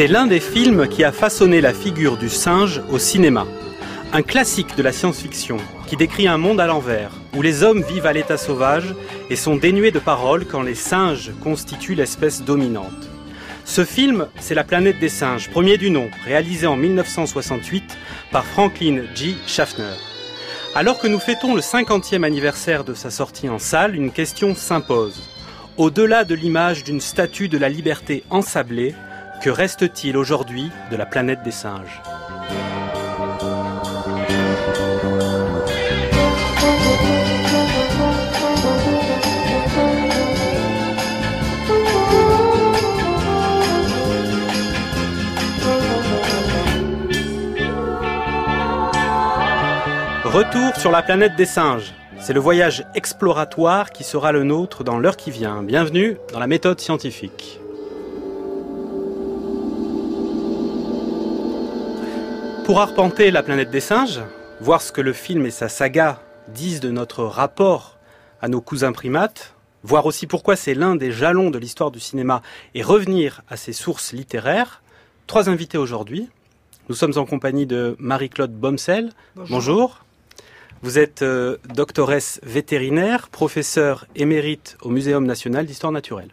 C'est l'un des films qui a façonné la figure du singe au cinéma. Un classique de la science-fiction qui décrit un monde à l'envers, où les hommes vivent à l'état sauvage et sont dénués de paroles quand les singes constituent l'espèce dominante. Ce film, c'est La planète des singes, premier du nom, réalisé en 1968 par Franklin G. Schaffner. Alors que nous fêtons le 50e anniversaire de sa sortie en salle, une question s'impose. Au-delà de l'image d'une statue de la liberté ensablée, que reste-t-il aujourd'hui de la planète des singes? Retour sur la planète des singes. C'est le voyage exploratoire qui sera le nôtre dans l'heure qui vient. Bienvenue dans la méthode scientifique. Pour arpenter la planète des singes, voir ce que le film et sa saga disent de notre rapport à nos cousins primates, voir aussi pourquoi c'est l'un des jalons de l'histoire du cinéma et revenir à ses sources littéraires, trois invités aujourd'hui. Nous sommes en compagnie de Marie-Claude Bomsel. Bonjour. Vous êtes euh, doctoresse vétérinaire, professeur émérite au Muséum national d'histoire naturelle.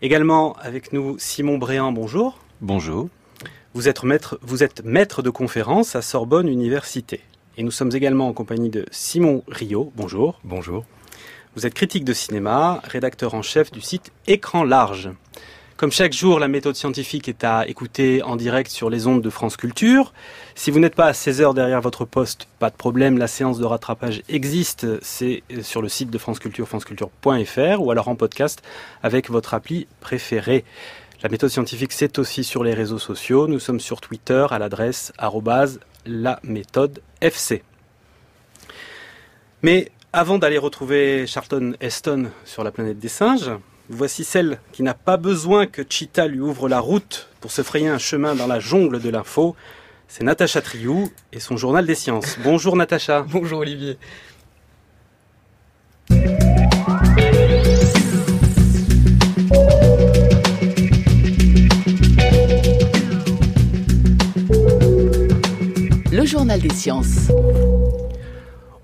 Également avec nous Simon Bréant, bonjour. Bonjour. Vous êtes, maître, vous êtes maître de conférence à Sorbonne Université. Et nous sommes également en compagnie de Simon Rio, bonjour. Bonjour. Vous êtes critique de cinéma, rédacteur en chef du site Écran Large. Comme chaque jour, la méthode scientifique est à écouter en direct sur les ondes de France Culture. Si vous n'êtes pas à 16 heures derrière votre poste, pas de problème, la séance de rattrapage existe. C'est sur le site de France Culture, franceculture.fr ou alors en podcast avec votre appli préférée. La méthode scientifique, c'est aussi sur les réseaux sociaux. Nous sommes sur Twitter à l'adresse la méthode FC. Mais avant d'aller retrouver Charlton Heston sur la planète des singes, Voici celle qui n'a pas besoin que Chita lui ouvre la route pour se frayer un chemin dans la jungle de l'info. C'est Natacha Triou et son journal des sciences. Bonjour Natacha. Bonjour Olivier. Des sciences.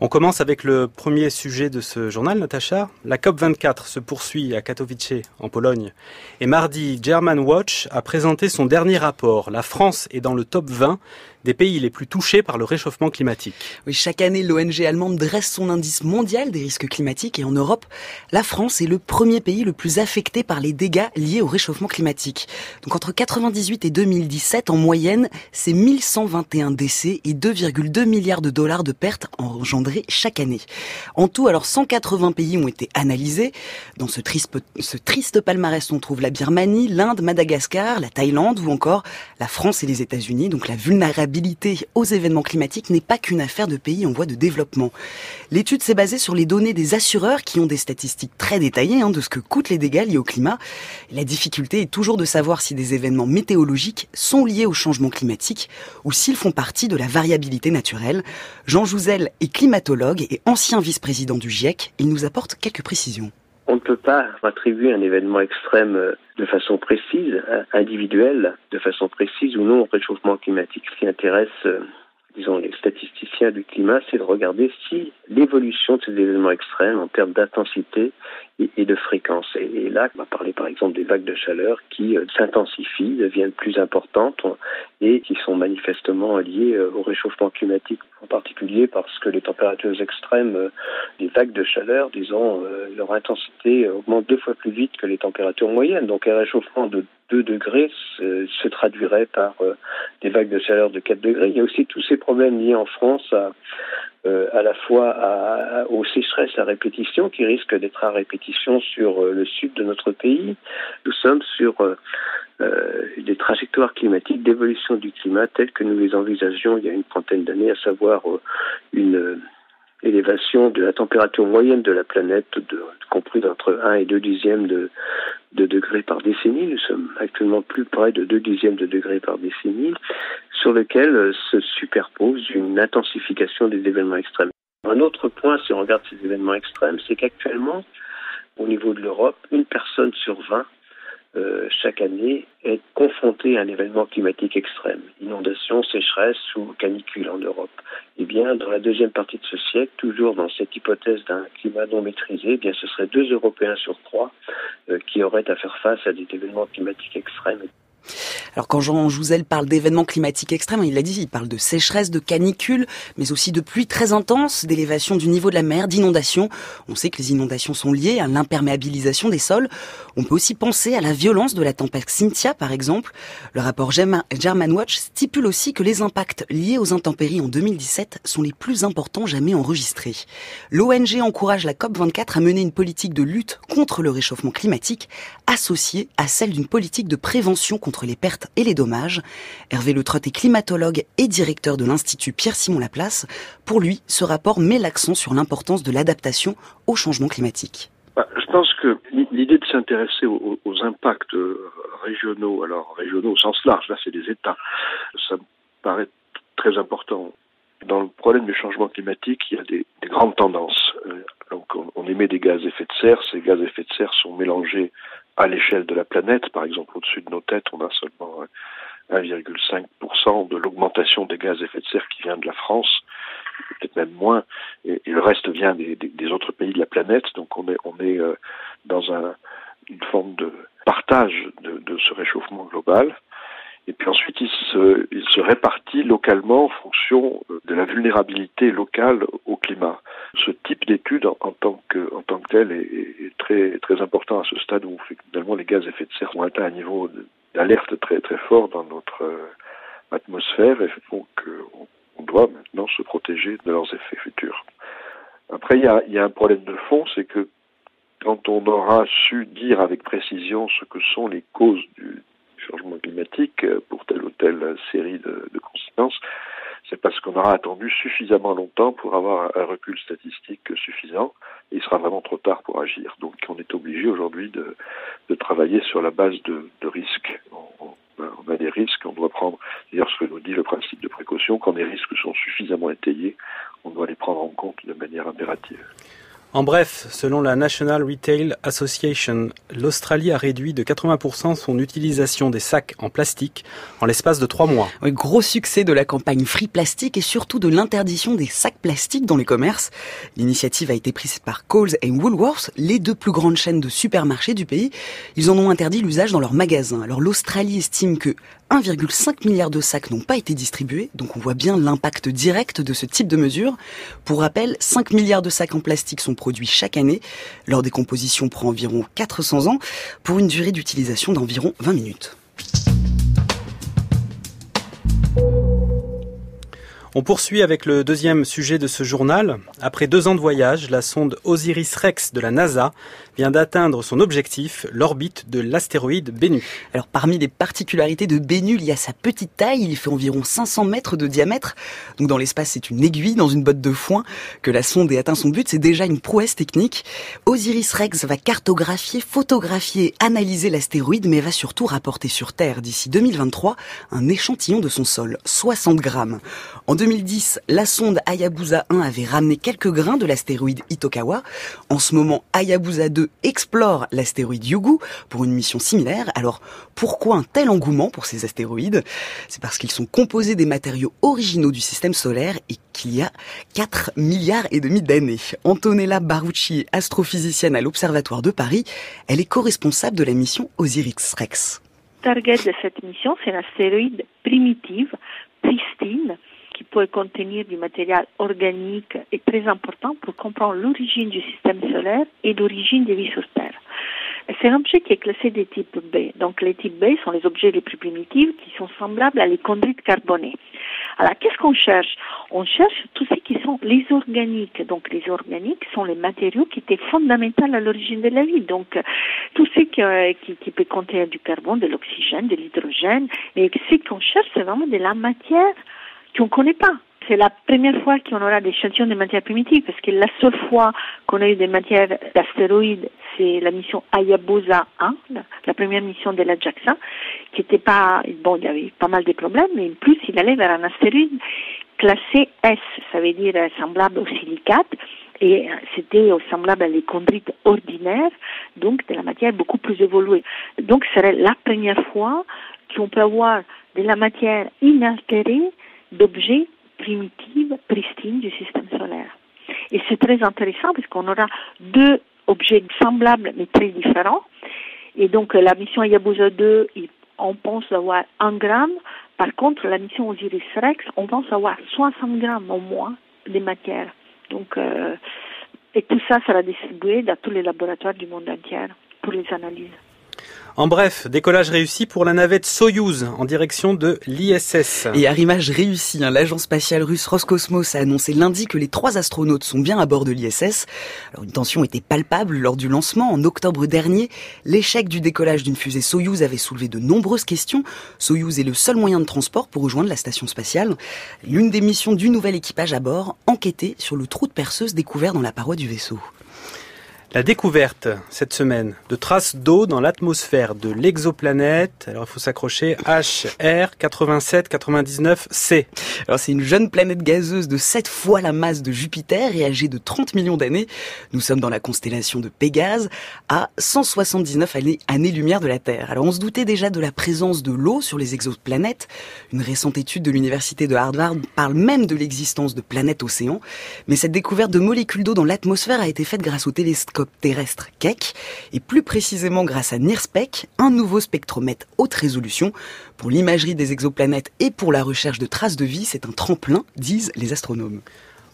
On commence avec le premier sujet de ce journal, Natacha. La COP24 se poursuit à Katowice, en Pologne. Et mardi, German Watch a présenté son dernier rapport. La France est dans le top 20 des pays les plus touchés par le réchauffement climatique. Oui, chaque année, l'ONG allemande dresse son indice mondial des risques climatiques et en Europe, la France est le premier pays le plus affecté par les dégâts liés au réchauffement climatique. Donc entre 98 et 2017, en moyenne, c'est 1121 décès et 2,2 milliards de dollars de pertes engendrées chaque année. En tout, alors 180 pays ont été analysés. Dans ce triste, ce triste palmarès, on trouve la Birmanie, l'Inde, Madagascar, la Thaïlande ou encore la France et les États-Unis. Donc la vulnérabilité aux événements climatiques n'est pas qu'une affaire de pays en voie de développement. L'étude s'est basée sur les données des assureurs qui ont des statistiques très détaillées hein, de ce que coûtent les dégâts liés au climat. La difficulté est toujours de savoir si des événements météorologiques sont liés au changement climatique ou s'ils font partie de la variabilité naturelle. Jean Jouzel est climatologue et ancien vice-président du GIEC. Il nous apporte quelques précisions. On ne peut pas attribuer un événement extrême euh, de façon précise, euh, individuelle, de façon précise ou non au réchauffement climatique. Ce qui intéresse, euh, disons, les statisticiens du climat, c'est de regarder si l'évolution de ces événements extrêmes en termes d'intensité et, de fréquence. Et, là, on va parler par exemple des vagues de chaleur qui s'intensifient, deviennent plus importantes et qui sont manifestement liées au réchauffement climatique, en particulier parce que les températures extrêmes, les vagues de chaleur, disons, leur intensité augmente deux fois plus vite que les températures moyennes. Donc un réchauffement de 2 degrés se, traduirait par euh, des vagues de chaleur de 4 degrés. Il y a aussi tous ces problèmes liés en France à, euh, à la fois à, aux sécheresses à répétition qui risquent d'être à répétition sur euh, le sud de notre pays. Nous sommes sur des trajectoires climatiques d'évolution du climat telles que nous les envisagions il y a une trentaine d'années, à savoir une élévation de la température moyenne de la planète, compris entre 1 et 2 dixièmes de, de degrés par décennie. Nous sommes actuellement plus près de 2 dixièmes de degrés par décennie, sur lequel euh, se superpose une intensification des événements extrêmes. Un autre point, si on regarde ces événements extrêmes, c'est qu'actuellement, au niveau de l'Europe, une personne sur 20 euh, chaque année est confronté à un événement climatique extrême, inondation, sécheresse ou canicule en Europe. Eh bien, dans la deuxième partie de ce siècle, toujours dans cette hypothèse d'un climat non maîtrisé, eh bien, ce serait deux Européens sur trois euh, qui auraient à faire face à des événements climatiques extrêmes. Alors quand Jean Jouzel parle d'événements climatiques extrêmes, il l'a dit, il parle de sécheresse, de canicule, mais aussi de pluies très intenses, d'élévation du niveau de la mer, d'inondations. On sait que les inondations sont liées à l'imperméabilisation des sols. On peut aussi penser à la violence de la tempête Cynthia, par exemple. Le rapport German Watch stipule aussi que les impacts liés aux intempéries en 2017 sont les plus importants jamais enregistrés. L'ONG encourage la COP24 à mener une politique de lutte contre le réchauffement climatique associée à celle d'une politique de prévention contre les pertes et les dommages. Hervé Le est climatologue et directeur de l'Institut Pierre-Simon Laplace. Pour lui, ce rapport met l'accent sur l'importance de l'adaptation au changement climatique. Bah, je pense que l'idée de s'intéresser aux, impacts euh, régionaux, alors régionaux au sens large, là c'est des États, ça me paraît très important. Dans le problème du changement climatique, il y a des, grandes tendances. Euh, donc on, on, émet des gaz à effet de serre, ces gaz à effet de serre sont mélangés à l'échelle de la planète, par exemple au-dessus de nos têtes, on a seulement 1,5% de l'augmentation des gaz à effet de serre qui vient de la France, peut-être même moins, et, le reste vient des, autres pays de la planète. Donc on est, euh, dans un, une forme de partage de, ce réchauffement global. Et puis ensuite, il se, répartit localement en fonction de la vulnérabilité locale au climat. Ce type d'étude, en, tant que, en tant que tel, est, très, très important à ce stade où finalement les gaz à effet de serre ont atteint un niveau d'alerte très, très fort dans notre euh, atmosphère et donc on, on doit maintenant se protéger de leurs effets futurs. Après, il y a, il y a un problème de fond, c'est que quand on aura su dire avec précision ce que sont les causes du, changement climatique euh, pour telle ou telle série de, conséquences, c'est parce qu'on aura attendu suffisamment longtemps pour avoir un recul statistique suffisant et il sera vraiment trop tard pour agir. Donc on est obligé aujourd'hui de, travailler sur la base de, risques. On, on, a des risques, on doit prendre, d'ailleurs ce que nous dit le principe de précaution, quand les risques sont suffisamment étayés, on doit les prendre en compte de manière impérative. En bref, selon la National Retail Association, l'Australie a réduit de 80% son utilisation des sacs en plastique en l'espace de trois mois. Gros succès de la campagne Free Plastic et surtout de l'interdiction des sacs plastiques dans les commerces. L'initiative a été prise par Coles et Woolworths, les deux plus grandes chaînes de supermarchés du pays. Ils en ont interdit l'usage dans leurs magasins. Alors l'Australie estime que 1,5 milliard de sacs n'ont pas été distribués, donc on voit bien l'impact direct de ce type de mesure. Pour rappel, 5 milliards de sacs en plastique sont produits chaque année. Leur décomposition prend environ 400 ans pour une durée d'utilisation d'environ 20 minutes. On poursuit avec le deuxième sujet de ce journal. Après deux ans de voyage, la sonde Osiris-Rex de la NASA vient d'atteindre son objectif, l'orbite de l'astéroïde Bennu. Alors parmi les particularités de Bennu, il y a sa petite taille, il fait environ 500 mètres de diamètre. Donc dans l'espace, c'est une aiguille dans une botte de foin. Que la sonde ait atteint son but, c'est déjà une prouesse technique. Osiris-Rex va cartographier, photographier, analyser l'astéroïde, mais va surtout rapporter sur Terre d'ici 2023 un échantillon de son sol, 60 grammes. 2010, la sonde Hayabusa 1 avait ramené quelques grains de l'astéroïde Itokawa. En ce moment, Hayabusa 2 explore l'astéroïde Yugu pour une mission similaire. Alors, pourquoi un tel engouement pour ces astéroïdes? C'est parce qu'ils sont composés des matériaux originaux du système solaire et qu'il y a 4 milliards et demi d'années. Antonella Barucci, astrophysicienne à l'Observatoire de Paris, elle est co-responsable de la mission Osiris-Rex. Target de cette mission, c'est l'astéroïde primitive, pristine, qui peut contenir du matériel organique est très important pour comprendre l'origine du système solaire et l'origine des vies sur Terre. C'est un objet qui est classé des types B. Donc les types B sont les objets les plus primitifs qui sont semblables à les chondrites carbonées. Alors qu'est-ce qu'on cherche? On cherche tous ceux qui sont les organiques. Donc les organiques sont les matériaux qui étaient fondamentaux à l'origine de la vie. Donc tout ce qui, euh, qui, qui peut contenir du carbone, de l'oxygène, de l'hydrogène. Et ce qu'on cherche, c'est vraiment de la matière qu'on ne connaît pas. C'est la première fois qu'on aura des échantillons de matières primitives, parce que la seule fois qu'on a eu des matières d'astéroïdes, c'est la mission Hayabusa 1, la, première mission de la JAXA, qui n'était pas, bon, il y avait pas mal de problèmes, mais en plus, il allait vers un astéroïde classé S, ça veut dire semblable au silicate, Et c'était semblable à les chondrites ordinaires, donc de la matière beaucoup plus évoluée. Donc ce serait la première fois qu'on peut avoir de la matière inaltérée d'objets primitifs, pristines du système solaire. Et c'est très intéressant parce qu'on aura deux objets semblables mais très différents. Et donc la mission Hayabusa 2, on pense avoir un gramme. Par contre, la mission Osiris-Rex, on pense avoir 60 grammes au moins de matière. Donc, euh, et tout ça sera distribué dans tous les laboratoires du monde entier pour les analyses. En bref, décollage réussi pour la navette Soyouz en direction de l'ISS. Et arrimage réussi, hein, l'agence spatiale russe Roscosmos a annoncé lundi que les trois astronautes sont bien à bord de l'ISS. Alors une tension était palpable lors du lancement en octobre dernier. L'échec du décollage d'une fusée Soyouz avait soulevé de nombreuses questions. Soyouz est le seul moyen de transport pour rejoindre la station spatiale. L'une des missions du nouvel équipage à bord, enquêter sur le trou de perceuse découvert dans la paroi du vaisseau. La découverte cette semaine de traces d'eau dans l'atmosphère de l'exoplanète. Alors il faut s'accrocher HR 8799c. Alors c'est une jeune planète gazeuse de 7 fois la masse de Jupiter et âgée de 30 millions d'années. Nous sommes dans la constellation de Pégase à 179 années-lumière de la Terre. Alors on se doutait déjà de la présence de l'eau sur les exoplanètes. Une récente étude de l'université de Harvard parle même de l'existence de planètes océans. Mais cette découverte de molécules d'eau dans l'atmosphère a été faite grâce au télescope terrestre Keck, et plus précisément grâce à NIRSPEC, un nouveau spectromètre haute résolution. Pour l'imagerie des exoplanètes et pour la recherche de traces de vie, c'est un tremplin, disent les astronomes.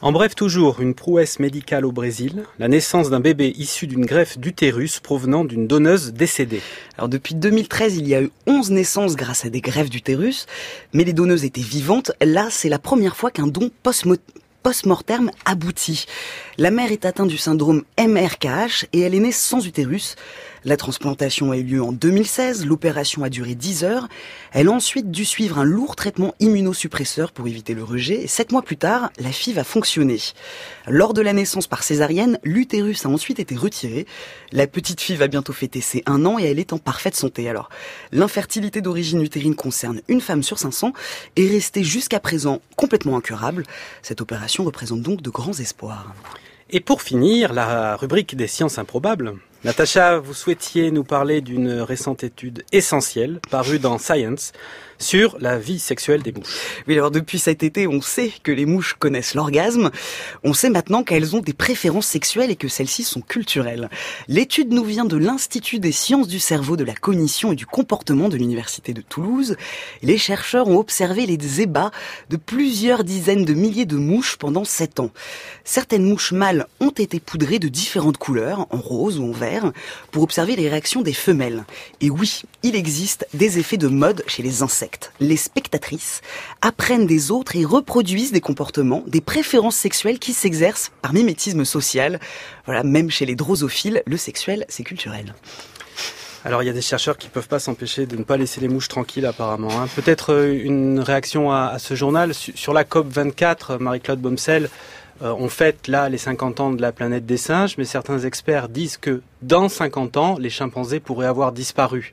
En bref, toujours une prouesse médicale au Brésil, la naissance d'un bébé issu d'une greffe d'utérus provenant d'une donneuse décédée. Alors depuis 2013, il y a eu 11 naissances grâce à des greffes d'utérus, mais les donneuses étaient vivantes. Là, c'est la première fois qu'un don post post-mortem abouti. La mère est atteinte du syndrome MRKH et elle est née sans utérus. La transplantation a eu lieu en 2016, l'opération a duré 10 heures. Elle a ensuite dû suivre un lourd traitement immunosuppresseur pour éviter le rejet. Et sept mois plus tard, la fille va fonctionner. Lors de la naissance par césarienne, l'utérus a ensuite été retiré. La petite fille va bientôt fêter ses un an et elle est en parfaite santé. Alors, l'infertilité d'origine utérine concerne une femme sur 500 et restée jusqu'à présent complètement incurable. Cette opération représente donc de grands espoirs. Et pour finir, la rubrique des sciences improbables. Natacha, vous souhaitiez nous parler d'une récente étude essentielle parue dans Science sur la vie sexuelle des mouches. Oui, alors depuis cet été, on sait que les mouches connaissent l'orgasme. On sait maintenant qu'elles ont des préférences sexuelles et que celles-ci sont culturelles. L'étude nous vient de l'Institut des sciences du cerveau, de la cognition et du comportement de l'Université de Toulouse. Les chercheurs ont observé les ébats de plusieurs dizaines de milliers de mouches pendant sept ans. Certaines mouches mâles ont été poudrées de différentes couleurs, en rose ou en vert, pour observer les réactions des femelles. Et oui, il existe des effets de mode chez les insectes les spectatrices, apprennent des autres et reproduisent des comportements, des préférences sexuelles qui s'exercent par mimétisme social. Voilà, même chez les drosophiles, le sexuel, c'est culturel. Alors il y a des chercheurs qui peuvent pas s'empêcher de ne pas laisser les mouches tranquilles apparemment. Hein. Peut-être euh, une réaction à, ce journal sur la COP 24, Marie-Claude Bomsel. Euh, on fête là les 50 ans de la planète des singes, mais certains experts disent que dans 50 ans, les chimpanzés pourraient avoir disparu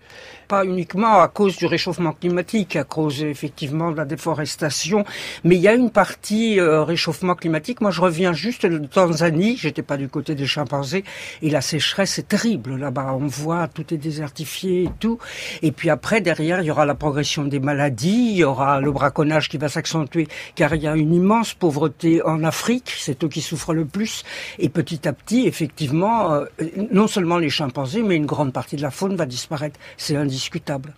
pas uniquement à cause du réchauffement climatique, à cause effectivement de la déforestation, mais il y a une partie euh, réchauffement climatique. Moi, je reviens juste de Tanzanie, j'étais pas du côté des chimpanzés, et la sécheresse est terrible là-bas. On voit tout est désertifié et tout. Et puis après, derrière, il y aura la progression des maladies, il y aura le braconnage qui va s'accentuer, car il y a une immense pauvreté en Afrique, c'est eux qui souffrent le plus. Et petit à petit, effectivement, euh, non seulement les chimpanzés, mais une grande partie de la faune va disparaître. C'est discutable.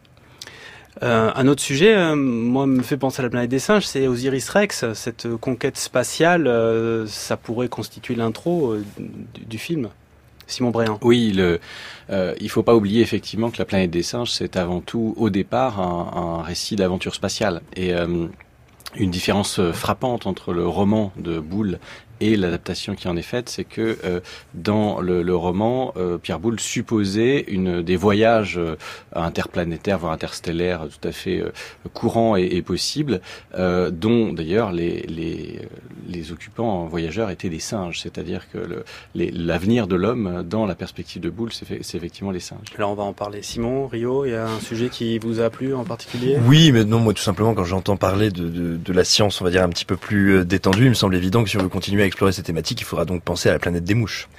Euh, un autre sujet, euh, moi, me fait penser à la planète des singes, c'est Osiris Rex. Cette conquête spatiale, euh, ça pourrait constituer l'intro du, film. Simon Bréant. Oui, le, il faut pas oublier effectivement que la planète des singes, c'est avant tout, au départ, un, un récit d'aventure spatiale. Et une différence frappante entre le roman de Boulle et l'adaptation qui en est faite, c'est que euh, dans le, le roman, euh, Pierre Boulle supposait une, des voyages euh, interplanétaires, voire interstellaires, tout à fait courants et, et possibles, dont d'ailleurs les, les, les occupants voyageurs étaient des singes, c'est-à-dire que l'avenir de l'homme dans la perspective de Boulle, c'est effectivement les singes. Alors on va en parler. Simon, Rio, il y a un sujet qui vous a plu en particulier? Oui, mais non, moi tout simplement quand j'entends parler de, de, de, la science, on va dire un petit peu plus détendue, il me semble évident que si on veut continuer à explorer ces thématiques, il faudra donc penser à la planète des mouches.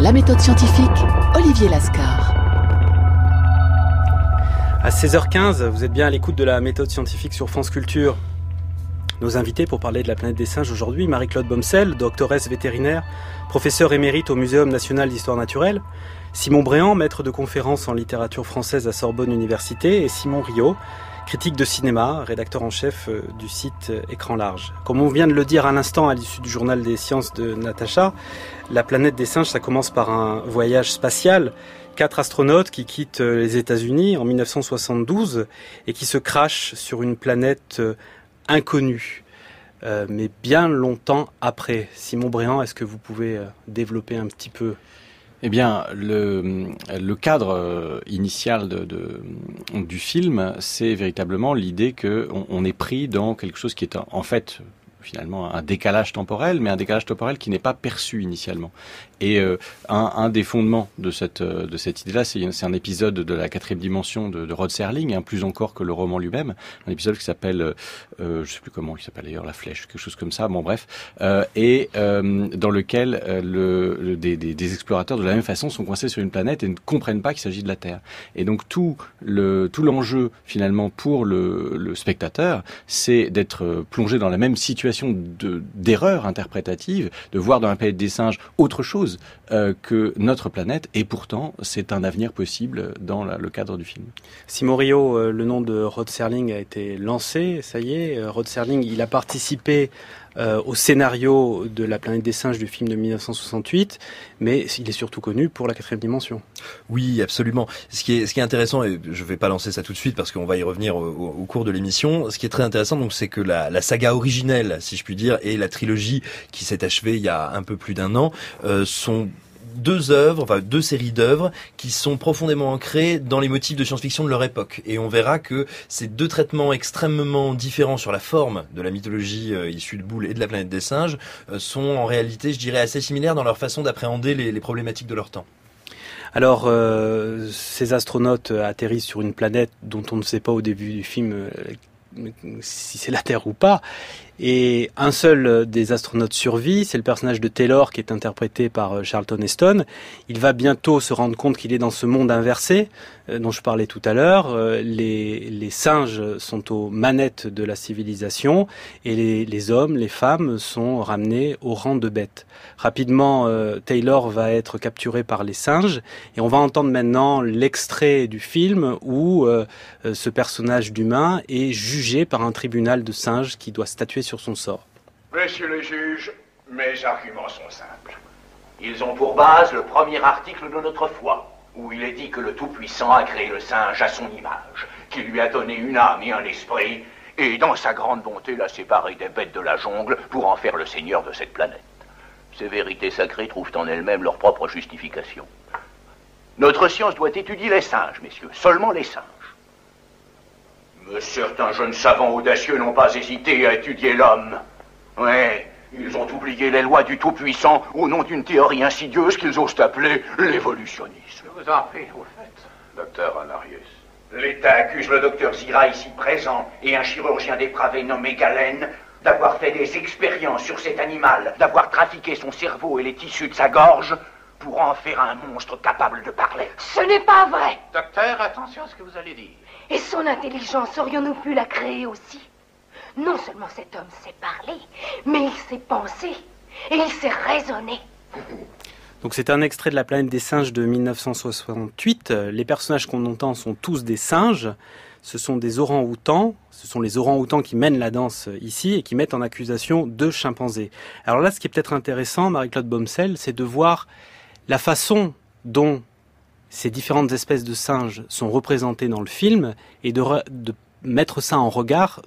La méthode scientifique, Olivier Lascar. À 16h15, vous êtes bien à l'écoute de la méthode scientifique sur France Culture. Nos invités pour parler de la planète des singes aujourd'hui, Marie-Claude Bomsel, doctoresse vétérinaire, professeur émérite au Muséum national d'histoire naturelle, Simon Bréant, maître de conférences en littérature française à Sorbonne Université, et Simon Rio, critique de cinéma, rédacteur en chef euh, du site euh, Écran Large. Comme on vient de le dire à l'instant à l'issue du journal des sciences de Natacha, la planète des singes, ça commence par un voyage spatial quatre astronautes qui quittent euh, les États-Unis en 1972 et qui se crachent sur une planète inconnue, mais bien longtemps après. Simon Bréant, est-ce que vous pouvez développer un petit peu eh bien, le, cadre initial de, de, du film, c'est véritablement l'idée qu'on on est pris dans quelque chose qui est en fait finalement un décalage temporel, mais un décalage temporel qui n'est pas perçu initialement. Et euh, un, des fondements de cette, euh, idée-là, c'est un épisode de la quatrième dimension de, Rod Serling, hein, plus encore que le roman lui-même, un épisode qui s'appelle, euh, euh je sais plus comment il s'appelle d'ailleurs, La Flèche, quelque chose comme ça, bon bref, et dans lequel le, le des, explorateurs de la même façon sont coincés sur une planète et ne comprennent pas qu'il s'agit de la Terre. Et donc tout le tout l'enjeu finalement pour le, le spectateur, c'est d'être plongé dans la même situation d'erreur interprétative, de voir dans la planète des singes autre chose euh, que notre planète, et pourtant c'est un avenir possible dans le cadre du film. Simon Rio, euh, le nom de Rod Serling a été lancé, ça y est. Euh, Rod Serling, il a participé euh, au scénario de La planète des singes du film de 1968, mais il est surtout connu pour la quatrième dimension. Oui, absolument. Ce qui est, ce qui est intéressant, et je ne vais pas lancer ça tout de suite parce qu'on va y revenir au, au, cours de l'émission, ce qui est très intéressant, donc, c'est que la, la, saga originelle, si je puis dire, et la trilogie qui s'est achevée il y a un peu plus d'un an, euh, sont deux œuvres, enfin deux séries d'œuvres qui sont profondément ancrées dans les motifs de science-fiction de leur époque. Et on verra que ces deux traitements extrêmement différents sur la forme de la mythologie euh, issue de Boule et de la planète des singes euh, sont en réalité, je dirais, assez similaires dans leur façon d'appréhender les, problématiques de leur temps. Alors, euh, ces astronautes atterrissent sur une planète dont on ne sait pas au début du film si c'est la Terre ou pas. Et un seul euh, des astronautes survit, c'est le personnage de Taylor qui est interprété par euh, Charlton Heston. Il va bientôt se rendre compte qu'il est dans ce monde inversé euh, dont je parlais tout à l'heure. Les, singes sont aux manettes de la civilisation et les, hommes, les femmes sont ramenés au rang de bêtes. Rapidement, Taylor va être capturé par les singes et on va entendre maintenant l'extrait du film où ce personnage d'humain est jugé par un tribunal de singes qui doit statuer sur son sort. Messieurs les juges, mes arguments sont simples. Ils ont pour base le premier article de notre foi, où il est dit que le Tout-Puissant a créé le singe à son image, qu'il lui a donné une âme et un esprit, et dans sa grande bonté l'a séparé des bêtes de la jungle pour en faire le seigneur de cette planète. Ces vérités sacrées trouvent en elles-mêmes leur propre justification. Notre science doit étudier les singes, messieurs, seulement les singes. Mais certains jeunes savants audacieux n'ont pas hésité à étudier l'homme. Ouais, ils ont oublié les lois du Tout-Puissant au nom d'une théorie insidieuse qu'ils osent appeler l'évolutionnisme. Je vous en prie, vous faites, docteur Anarius. L'État accuse le docteur Zira ici présent et un chirurgien dépravé nommé Galen d'avoir fait des expériences sur cet animal, d'avoir trafiqué son cerveau et les tissus de sa gorge pour en faire un monstre capable de parler. Ce n'est pas vrai. Docteur, attention à ce que vous allez dire. Et son intelligence, aurions-nous pu la créer aussi? Non seulement cet homme sait parler, mais il sait penser et il sait raisonner. Donc c'est un extrait de La planète des singes de 1968. Les personnages qu'on entend sont tous des singes. Ce sont des orang-outans. Ce sont les orang-outans qui mènent la danse ici et qui mettent en accusation deux chimpanzés. Alors là, ce qui est peut-être intéressant, Marie-Claude Baumsel, c'est de voir la façon dont ces différentes espèces de singes sont représentées dans le film et de, mettre ça en regard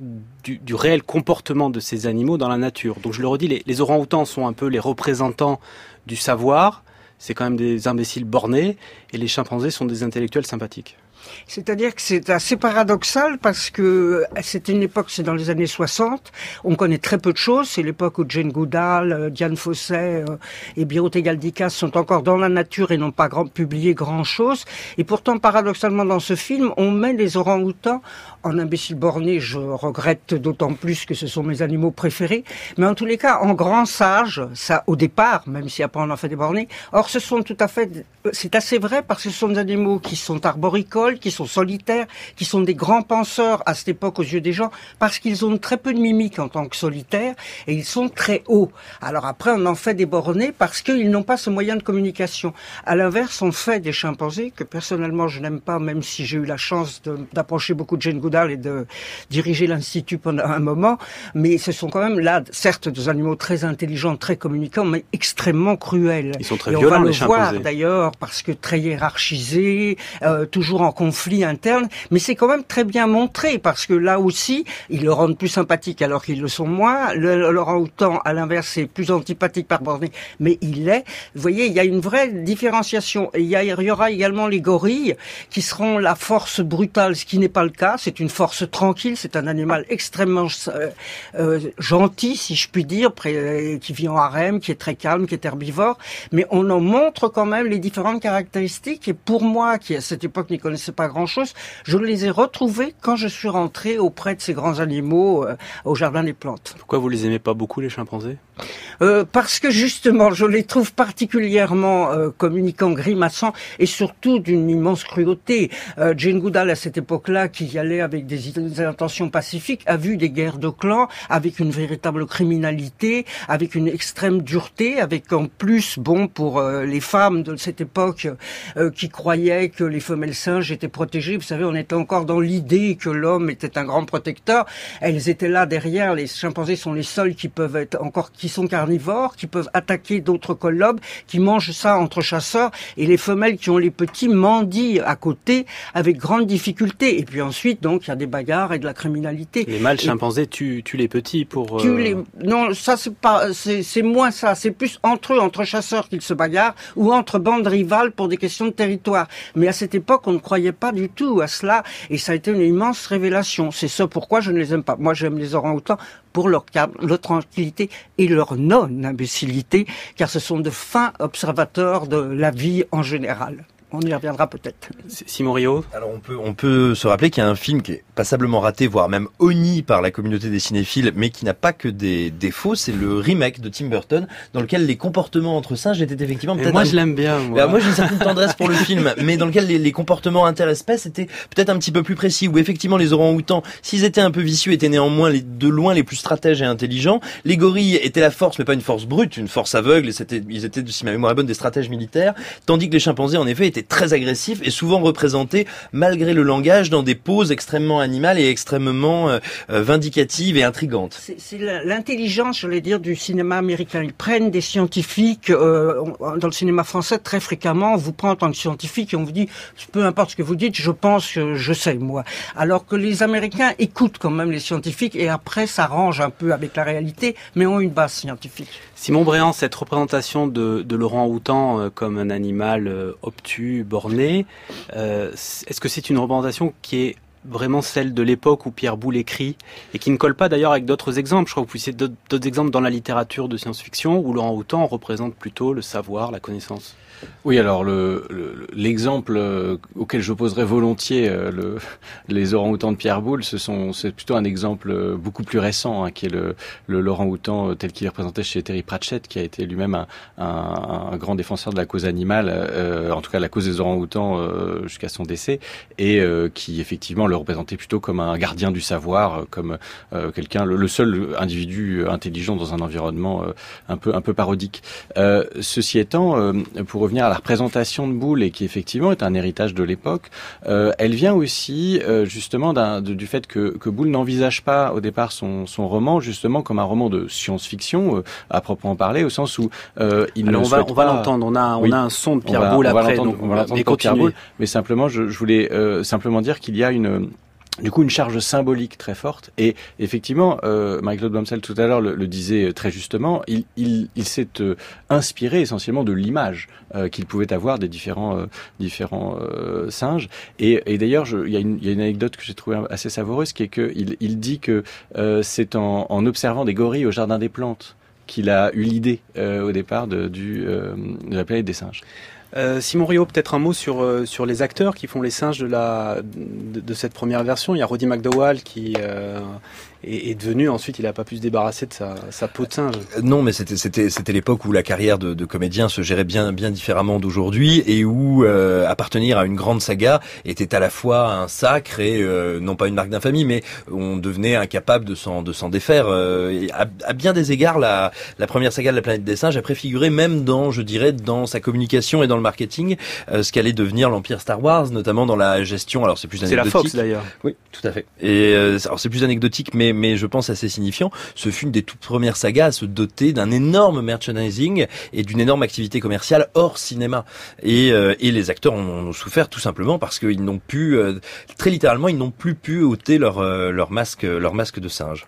du, du, réel comportement de ces animaux dans la nature. Donc je le redis, les, les orang-outans sont un peu les représentants du savoir, c'est quand même des imbéciles bornés, et les chimpanzés sont des intellectuels sympathiques. C'est-à-dire que c'est assez paradoxal parce que c'est une époque, c'est dans les années 60, on connaît très peu de choses, c'est l'époque où Jane Goodall, euh, Diane Fossey euh, et Birute Galdikas sont encore dans la nature et n'ont pas publié grand-chose. Et pourtant, paradoxalement, dans ce film, on met les orang-outans en imbécile borné, je regrette d'autant plus que ce sont mes animaux préférés, mais en tous les cas, en grand sage, ça au départ, même si après on en fait des bornés. Or, ce sont tout à fait, c'est assez vrai parce que ce sont des animaux qui sont arboricoles, qui sont solitaires, qui sont des grands penseurs à cette époque aux yeux des gens, parce qu'ils ont très peu de mimique en tant que solitaires et ils sont très hauts. Alors après, on en fait des bornés parce qu'ils n'ont pas ce moyen de communication. À l'inverse, on fait des chimpanzés que personnellement je n'aime pas, même si j'ai eu la chance d'approcher beaucoup de Jane Goodall et de diriger l'institut pendant un moment, mais ce sont quand même là, certes, des animaux très intelligents, très communicants, mais extrêmement cruels. Ils sont très et violents, on va le les voir d'ailleurs parce que très hiérarchisés, euh, toujours en conflit interne, mais c'est quand même très bien montré parce que là aussi, ils le rendent plus sympathique alors qu'ils le sont moins. Le, le orang-outan, à l'inverse, c'est plus antipathique par borné, mais il l'est. Vous voyez, il y a une vraie différenciation. Et il y, a- il y aura également les gorilles qui seront la force brutale, ce qui n'est pas le cas. C'est une force tranquille. C'est un animal extrêmement euh, euh, gentil, si je puis dire, euh, qui vit en harem, qui est très calme, qui est herbivore. Mais on en montre quand même les différentes caractéristiques. Et pour moi, qui à cette époque n'y connaissais pas grand-chose, je les ai retrouvées quand je suis rentré auprès de ces grands animaux euh, au jardin des plantes. Pourquoi vous les aimez pas beaucoup, les chimpanzés? Euh, parce que justement, je les trouve particulièrement euh, communicants, grimaçants et surtout d'une immense cruauté. Euh, Jane Goodall, à cette époque-là, qui y allait avec des, intentions pacifiques, a vu des guerres de clans avec une véritable criminalité, avec une extrême dureté, avec en plus, bon, pour euh, les femmes de cette époque euh, qui croyaient que les femelles singes étaient protégées, vous savez, on était encore dans l'idée que l'homme était un grand protecteur. Elles étaient là derrière. Les chimpanzés sont les seuls qui peuvent être encore, qui sont carnivores, qui peuvent attaquer d'autres colobes, qui mangent ça entre chasseurs. Et les femelles qui ont les petits mendient à côté avec grande difficulté. Et puis ensuite, donc, il y a des bagarres et de la criminalité. Les mâles Et- chimpanzés tuent, tuent les petits pour... euh, les... Non, ça c'est pas, c'est c'est moins ça. C'est plus entre eux, entre chasseurs qu'ils se bagarrent, ou entre bandes rivales pour des questions de territoire. Mais à cette époque, on ne croyait pas du tout à cela, et ça a été une immense révélation. C'est ce pourquoi je ne les aime pas. Moi, j'aime les orang-outans pour leur calme, leur tranquillité et leur non-imbécilité, car ce sont de fins observateurs de la vie en général. On y reviendra peut-être. Simon Rio Alors on peut, on peut se rappeler qu'il y a un film qui est passablement raté, voire même honni par la communauté des cinéphiles, mais qui n'a pas que des défauts. C'est le remake de Tim Burton, dans lequel les comportements entre singes étaient effectivement peut-être moi, un- je l'aime bien. Moi, Bah, moi j'ai une certaine tendresse pour le film, mais dans lequel les, les comportements interespèces étaient peut-être un petit peu plus précis, où effectivement les orang-outans, s'ils étaient un peu vicieux, étaient néanmoins les, de loin les plus stratèges et intelligents. Les gorilles étaient la force, mais pas une force brute, une force aveugle, et c'était, ils étaient, si ma mémoire est bonne, des stratèges militaires, tandis que les chimpanzés, en effet, étaient très agressifs et souvent représentés, malgré le langage, dans des poses extrêmement animales et extrêmement euh, euh, vindicatives et intrigantes. C'est l'intelligence, je vais dire, du cinéma américain. Ils prennent des scientifiques, euh, dans le cinéma français, très fréquemment, on vous prend en tant que scientifique et on vous dit, peu importe ce que vous dites, je pense je sais, moi. Alors que les Américains écoutent quand même les scientifiques et après s'arrangent un peu avec la réalité, mais ont une base scientifique. Simon Bréant, cette représentation de, de Laurent Houtan euh, comme un animal euh, obtus, borné, euh, est-ce que c'est une représentation qui est vraiment celle de l'époque où Pierre Boulle écrit et qui ne colle pas d'ailleurs avec d'autres exemples? Je crois que vous d'autres d'autres exemples dans la littérature de science-fiction où Laurent Houtan représente plutôt le savoir, la connaissance. Oui, alors le- le- l'exemple euh, auquel j'opposerais volontiers euh, le, les orang-outans de Pierre Boulle, ce c'est plutôt un exemple euh, beaucoup plus récent, hein, qui est le, l'orang-outan tel qu'il est représenté chez Terry Pratchett, qui a été lui-même un, grand défenseur de la cause animale, en tout cas la cause des orang-outans jusqu'à son décès, et qui effectivement le représentait plutôt comme un gardien du savoir, comme quelqu'un, le, seul individu intelligent dans un environnement un peu un peu parodique. Ceci étant, pour revenir à la représentation de Boulle, et qui effectivement est un héritage de l'époque, euh, elle vient aussi euh, justement de- du fait que, que Boulle n'envisage pas au départ son, son roman justement comme un roman de science-fiction euh, à proprement parler, au sens où euh, il Alors ne on va, on va l'entendre, on a, on Oui. a un son de On Pierre va- Boulle on va après, l'entendre- donc on va l'entendre mais mais simplement je, je voulais simplement dire qu'il y a une du coup une charge symbolique très forte. Et effectivement, euh, Marie-Claude tout à l'heure le, disait très justement, il, il, il s'est euh, inspiré essentiellement de l'image euh, qu'il pouvait avoir des différents, euh, différents euh, singes. Et, et d'ailleurs, il y, a une, y a une anecdote que j'ai trouvée assez savoureuse, qui est qu'il il dit que c'est en, en observant des gorilles au Jardin des Plantes qu'il a eu l'idée au départ de, du, de la planète des singes. Euh, Simon Rio, peut-être un mot sur, euh, sur les acteurs qui font les singes de, la, de, cette première version. Il y a Roddy McDowall qui, euh, est, est, devenu ensuite, il n'a pas pu se débarrasser de sa, sa peau de singe. Euh, non, mais c'était c'était c'était l'époque où la carrière de, de, comédien se gérait bien bien différemment d'aujourd'hui et où euh, appartenir à une grande saga était à la fois un sacre et euh, non pas une marque d'infamie, mais on devenait incapable de s'en de s'en défaire. Euh, à, à, bien des égards, la la première saga de la planète des singes a préfiguré même dans, je dirais, dans sa communication et dans le marketing, euh, ce qu'allait devenir l'empire Star Wars, notamment dans la gestion. Alors c'est plus anecdotique. C'est la Fox d'ailleurs. Oui, tout à fait. Et alors c'est plus anecdotique, mais mais, je pense assez signifiant. Ce fut une des toutes premières sagas à se doter d'un énorme merchandising et d'une énorme activité commerciale hors cinéma. Et, euh, les acteurs en ont souffert tout simplement parce qu'ils n'ont pu, euh, très littéralement, ils n'ont plus pu ôter leur, euh, leur masque, leur masque de singe.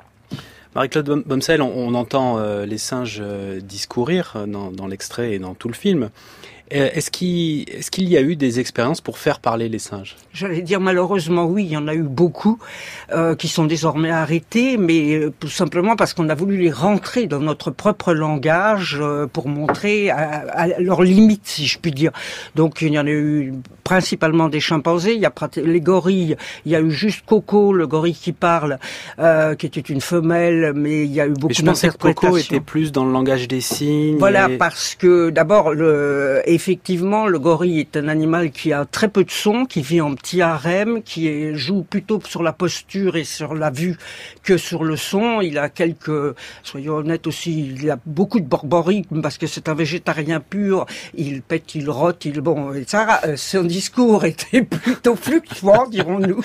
Marie-Claude Bomsel, on, entend les singes discourir dans l'extrait et dans tout le film. Euh, est-ce qu'il est y a eu des expériences pour faire parler les singes? J'allais dire malheureusement oui, il y en a eu beaucoup euh, qui sont désormais arrêtés, mais euh, tout simplement parce qu'on a voulu les rentrer dans notre propre langage euh, pour montrer à, à leurs limites, si je puis dire. Donc il y en a eu principalement des chimpanzés, il y a les gorilles, il y a eu juste Coco, le gorille qui parle, qui était une femelle, mais il y a eu beaucoup d'interprétations. Je pensais que Coco était plus dans le langage des signes. Voilà, et... parce que d'abord le effectivement, le gorille est un animal qui a très peu de son, qui vit en petit harem, qui joue plutôt sur la posture et sur la vue que sur le son. Il a quelques, soyons honnêtes aussi, il a beaucoup de borborigme parce que c'est un végétarien pur. Il pète, il rote, il bon. Et ça, euh, son discours était plutôt fluctuant, dirons-nous.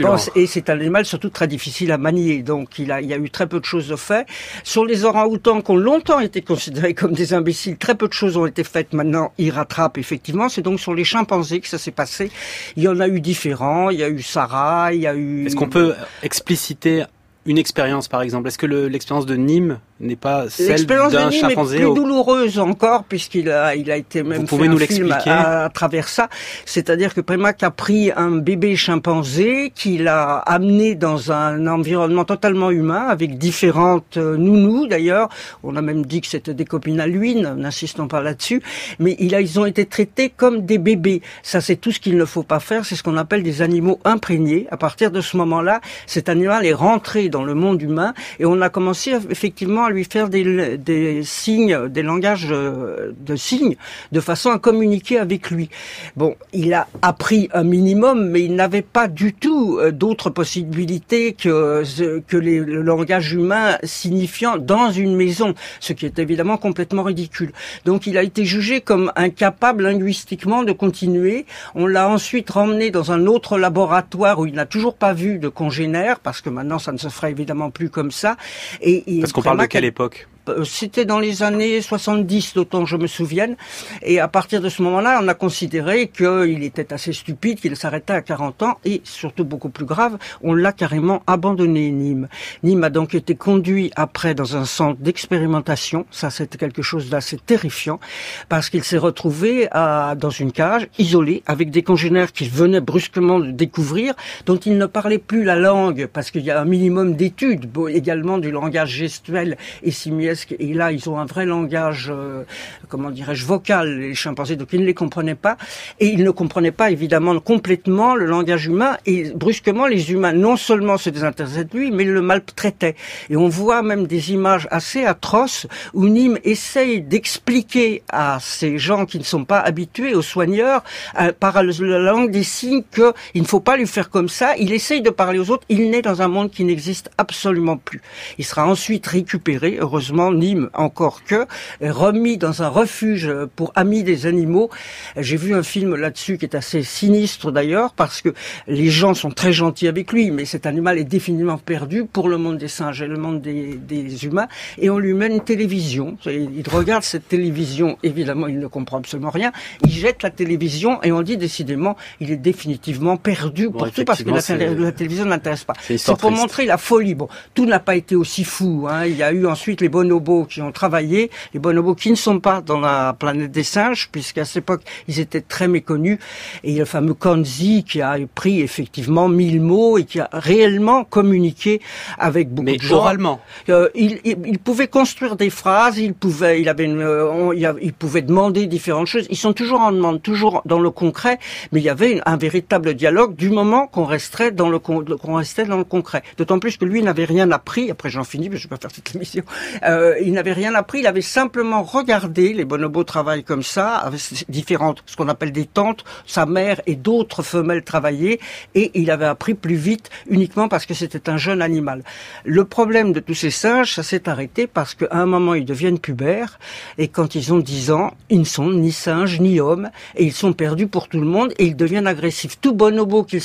Bon, et c'est un animal surtout très difficile à manier, donc il, a, il y a eu très peu de choses faites. Sur les orang-outans qui ont longtemps été considérés comme des imbéciles, très peu de choses ont été faites. Maintenant, ils rattrapent effectivement. C'est donc sur les chimpanzés que ça s'est passé. Il y en a eu différents. Il y a eu Sarah, il y a eu. Est-ce qu'on peut expliciter une expérience, par exemple Est-ce que l'expérience de Nîmes n'est pas celle d'un chimpanzé est plus douloureuse encore puisqu'il a, il a été même Vous pouvez fait nous un film à, à, travers ça. C'est-à-dire que Prémac a pris un bébé chimpanzé qu'il a amené dans un environnement totalement humain avec différentes euh, nounous d'ailleurs. On a même dit que c'était des copines à lui, n'insistons pas là-dessus. Mais il a, ils ont été traités comme des bébés. Ça, c'est tout ce qu'il ne faut pas faire. C'est ce qu'on appelle des animaux imprégnés. À partir de ce moment-là, cet animal est rentré dans le monde humain et on a commencé effectivement à lui faire des, signes, des langages euh, de signes, de façon à communiquer avec lui. Bon, il a appris un minimum, mais il n'avait pas du tout euh, d'autres possibilités que, que les, le langage humain signifiant dans une maison, ce qui est évidemment complètement ridicule. Donc il a été jugé comme incapable linguistiquement de continuer. On l'a ensuite ramené dans un autre laboratoire où il n'a toujours pas vu de congénère, parce que maintenant ça ne se ferait évidemment plus comme ça. Et, Parce qu'on parle de quelle époque? C'était dans les années 70, d'autant je me souvienne. Et à partir de ce moment-là, on a considéré qu'il était assez stupide, qu'il s'arrêtait à 40 ans. Et surtout beaucoup plus grave, on l'a carrément abandonné, Nîmes. Nîmes a donc été conduit après dans un centre d'expérimentation. Ça, c'était quelque chose d'assez terrifiant. Parce qu'il s'est retrouvé dans une cage, isolé, avec des congénères qu'il venait brusquement de découvrir, dont il ne parlait plus la langue, parce qu'il y a un minimum d'études, également du langage gestuel et similaire et là, ils ont un vrai langage, euh, comment dirais-je, vocal, les chimpanzés, donc ils ne les comprenaient pas. Et ils ne comprenaient pas, évidemment, complètement le langage humain. Et brusquement, les humains, non seulement se désintéressaient de lui, mais le maltraitaient. Et on voit même des images assez atroces où Nîmes essaye d'expliquer à ces gens qui ne sont pas habitués, aux soigneurs, euh, par la langue des signes qu'il ne faut pas lui faire comme ça. Il essaye de parler aux autres. Il naît dans un monde qui n'existe absolument plus. Il sera ensuite récupéré, heureusement, Nîmes, encore que, remis dans un refuge pour amis des animaux. J'ai vu un film là-dessus qui est assez sinistre d'ailleurs, parce que les gens sont très gentils avec lui, mais cet animal est définitivement perdu pour le monde des singes et le monde des, des humains, et on lui met une télévision. Il regarde cette télévision, évidemment, il ne comprend absolument rien. Il jette la télévision et on dit décidément, il est définitivement perdu pour tout parce que la, télévision n'intéresse pas. C'est pour montrer la folie. Bon, tout n'a pas été aussi fou. Hein. Il y a eu ensuite les bonobos qui ont travaillé, les bonobos qui ne sont pas dans la planète des singes, puisqu'à cette époque, ils étaient très méconnus. Et le fameux Kanzi qui a pris effectivement mille mots et qui a réellement communiqué avec beaucoup Mais de gens. oralement. Euh, il, il, il, pouvait construire des phrases, il pouvait, il avait, une, euh, il, pouvait demander différentes choses. Ils sont toujours en demande, toujours dans le concret, mais il y avait un véritable dialogue du moment qu'on resterait dans le qu'on restait dans le concret. D'autant plus que lui n'avait rien appris. Après j'en finis, mais je vais pas faire toute l'émission. Euh, il n'avait rien appris. Il avait simplement regardé les bonobos travaillent comme ça, avec différentes, ce qu'on appelle des tentes, sa mère et d'autres femelles travaillaient, et il avait appris plus vite uniquement parce que c'était un jeune animal. Le problème de tous ces singes, ça s'est arrêté parce qu'à un moment ils deviennent pubères. Et quand ils ont 10 ans, ils ne sont ni singes ni hommes. Et ils sont perdus pour tout le monde. Et ils deviennent agressifs. Tout bonobo qu'ils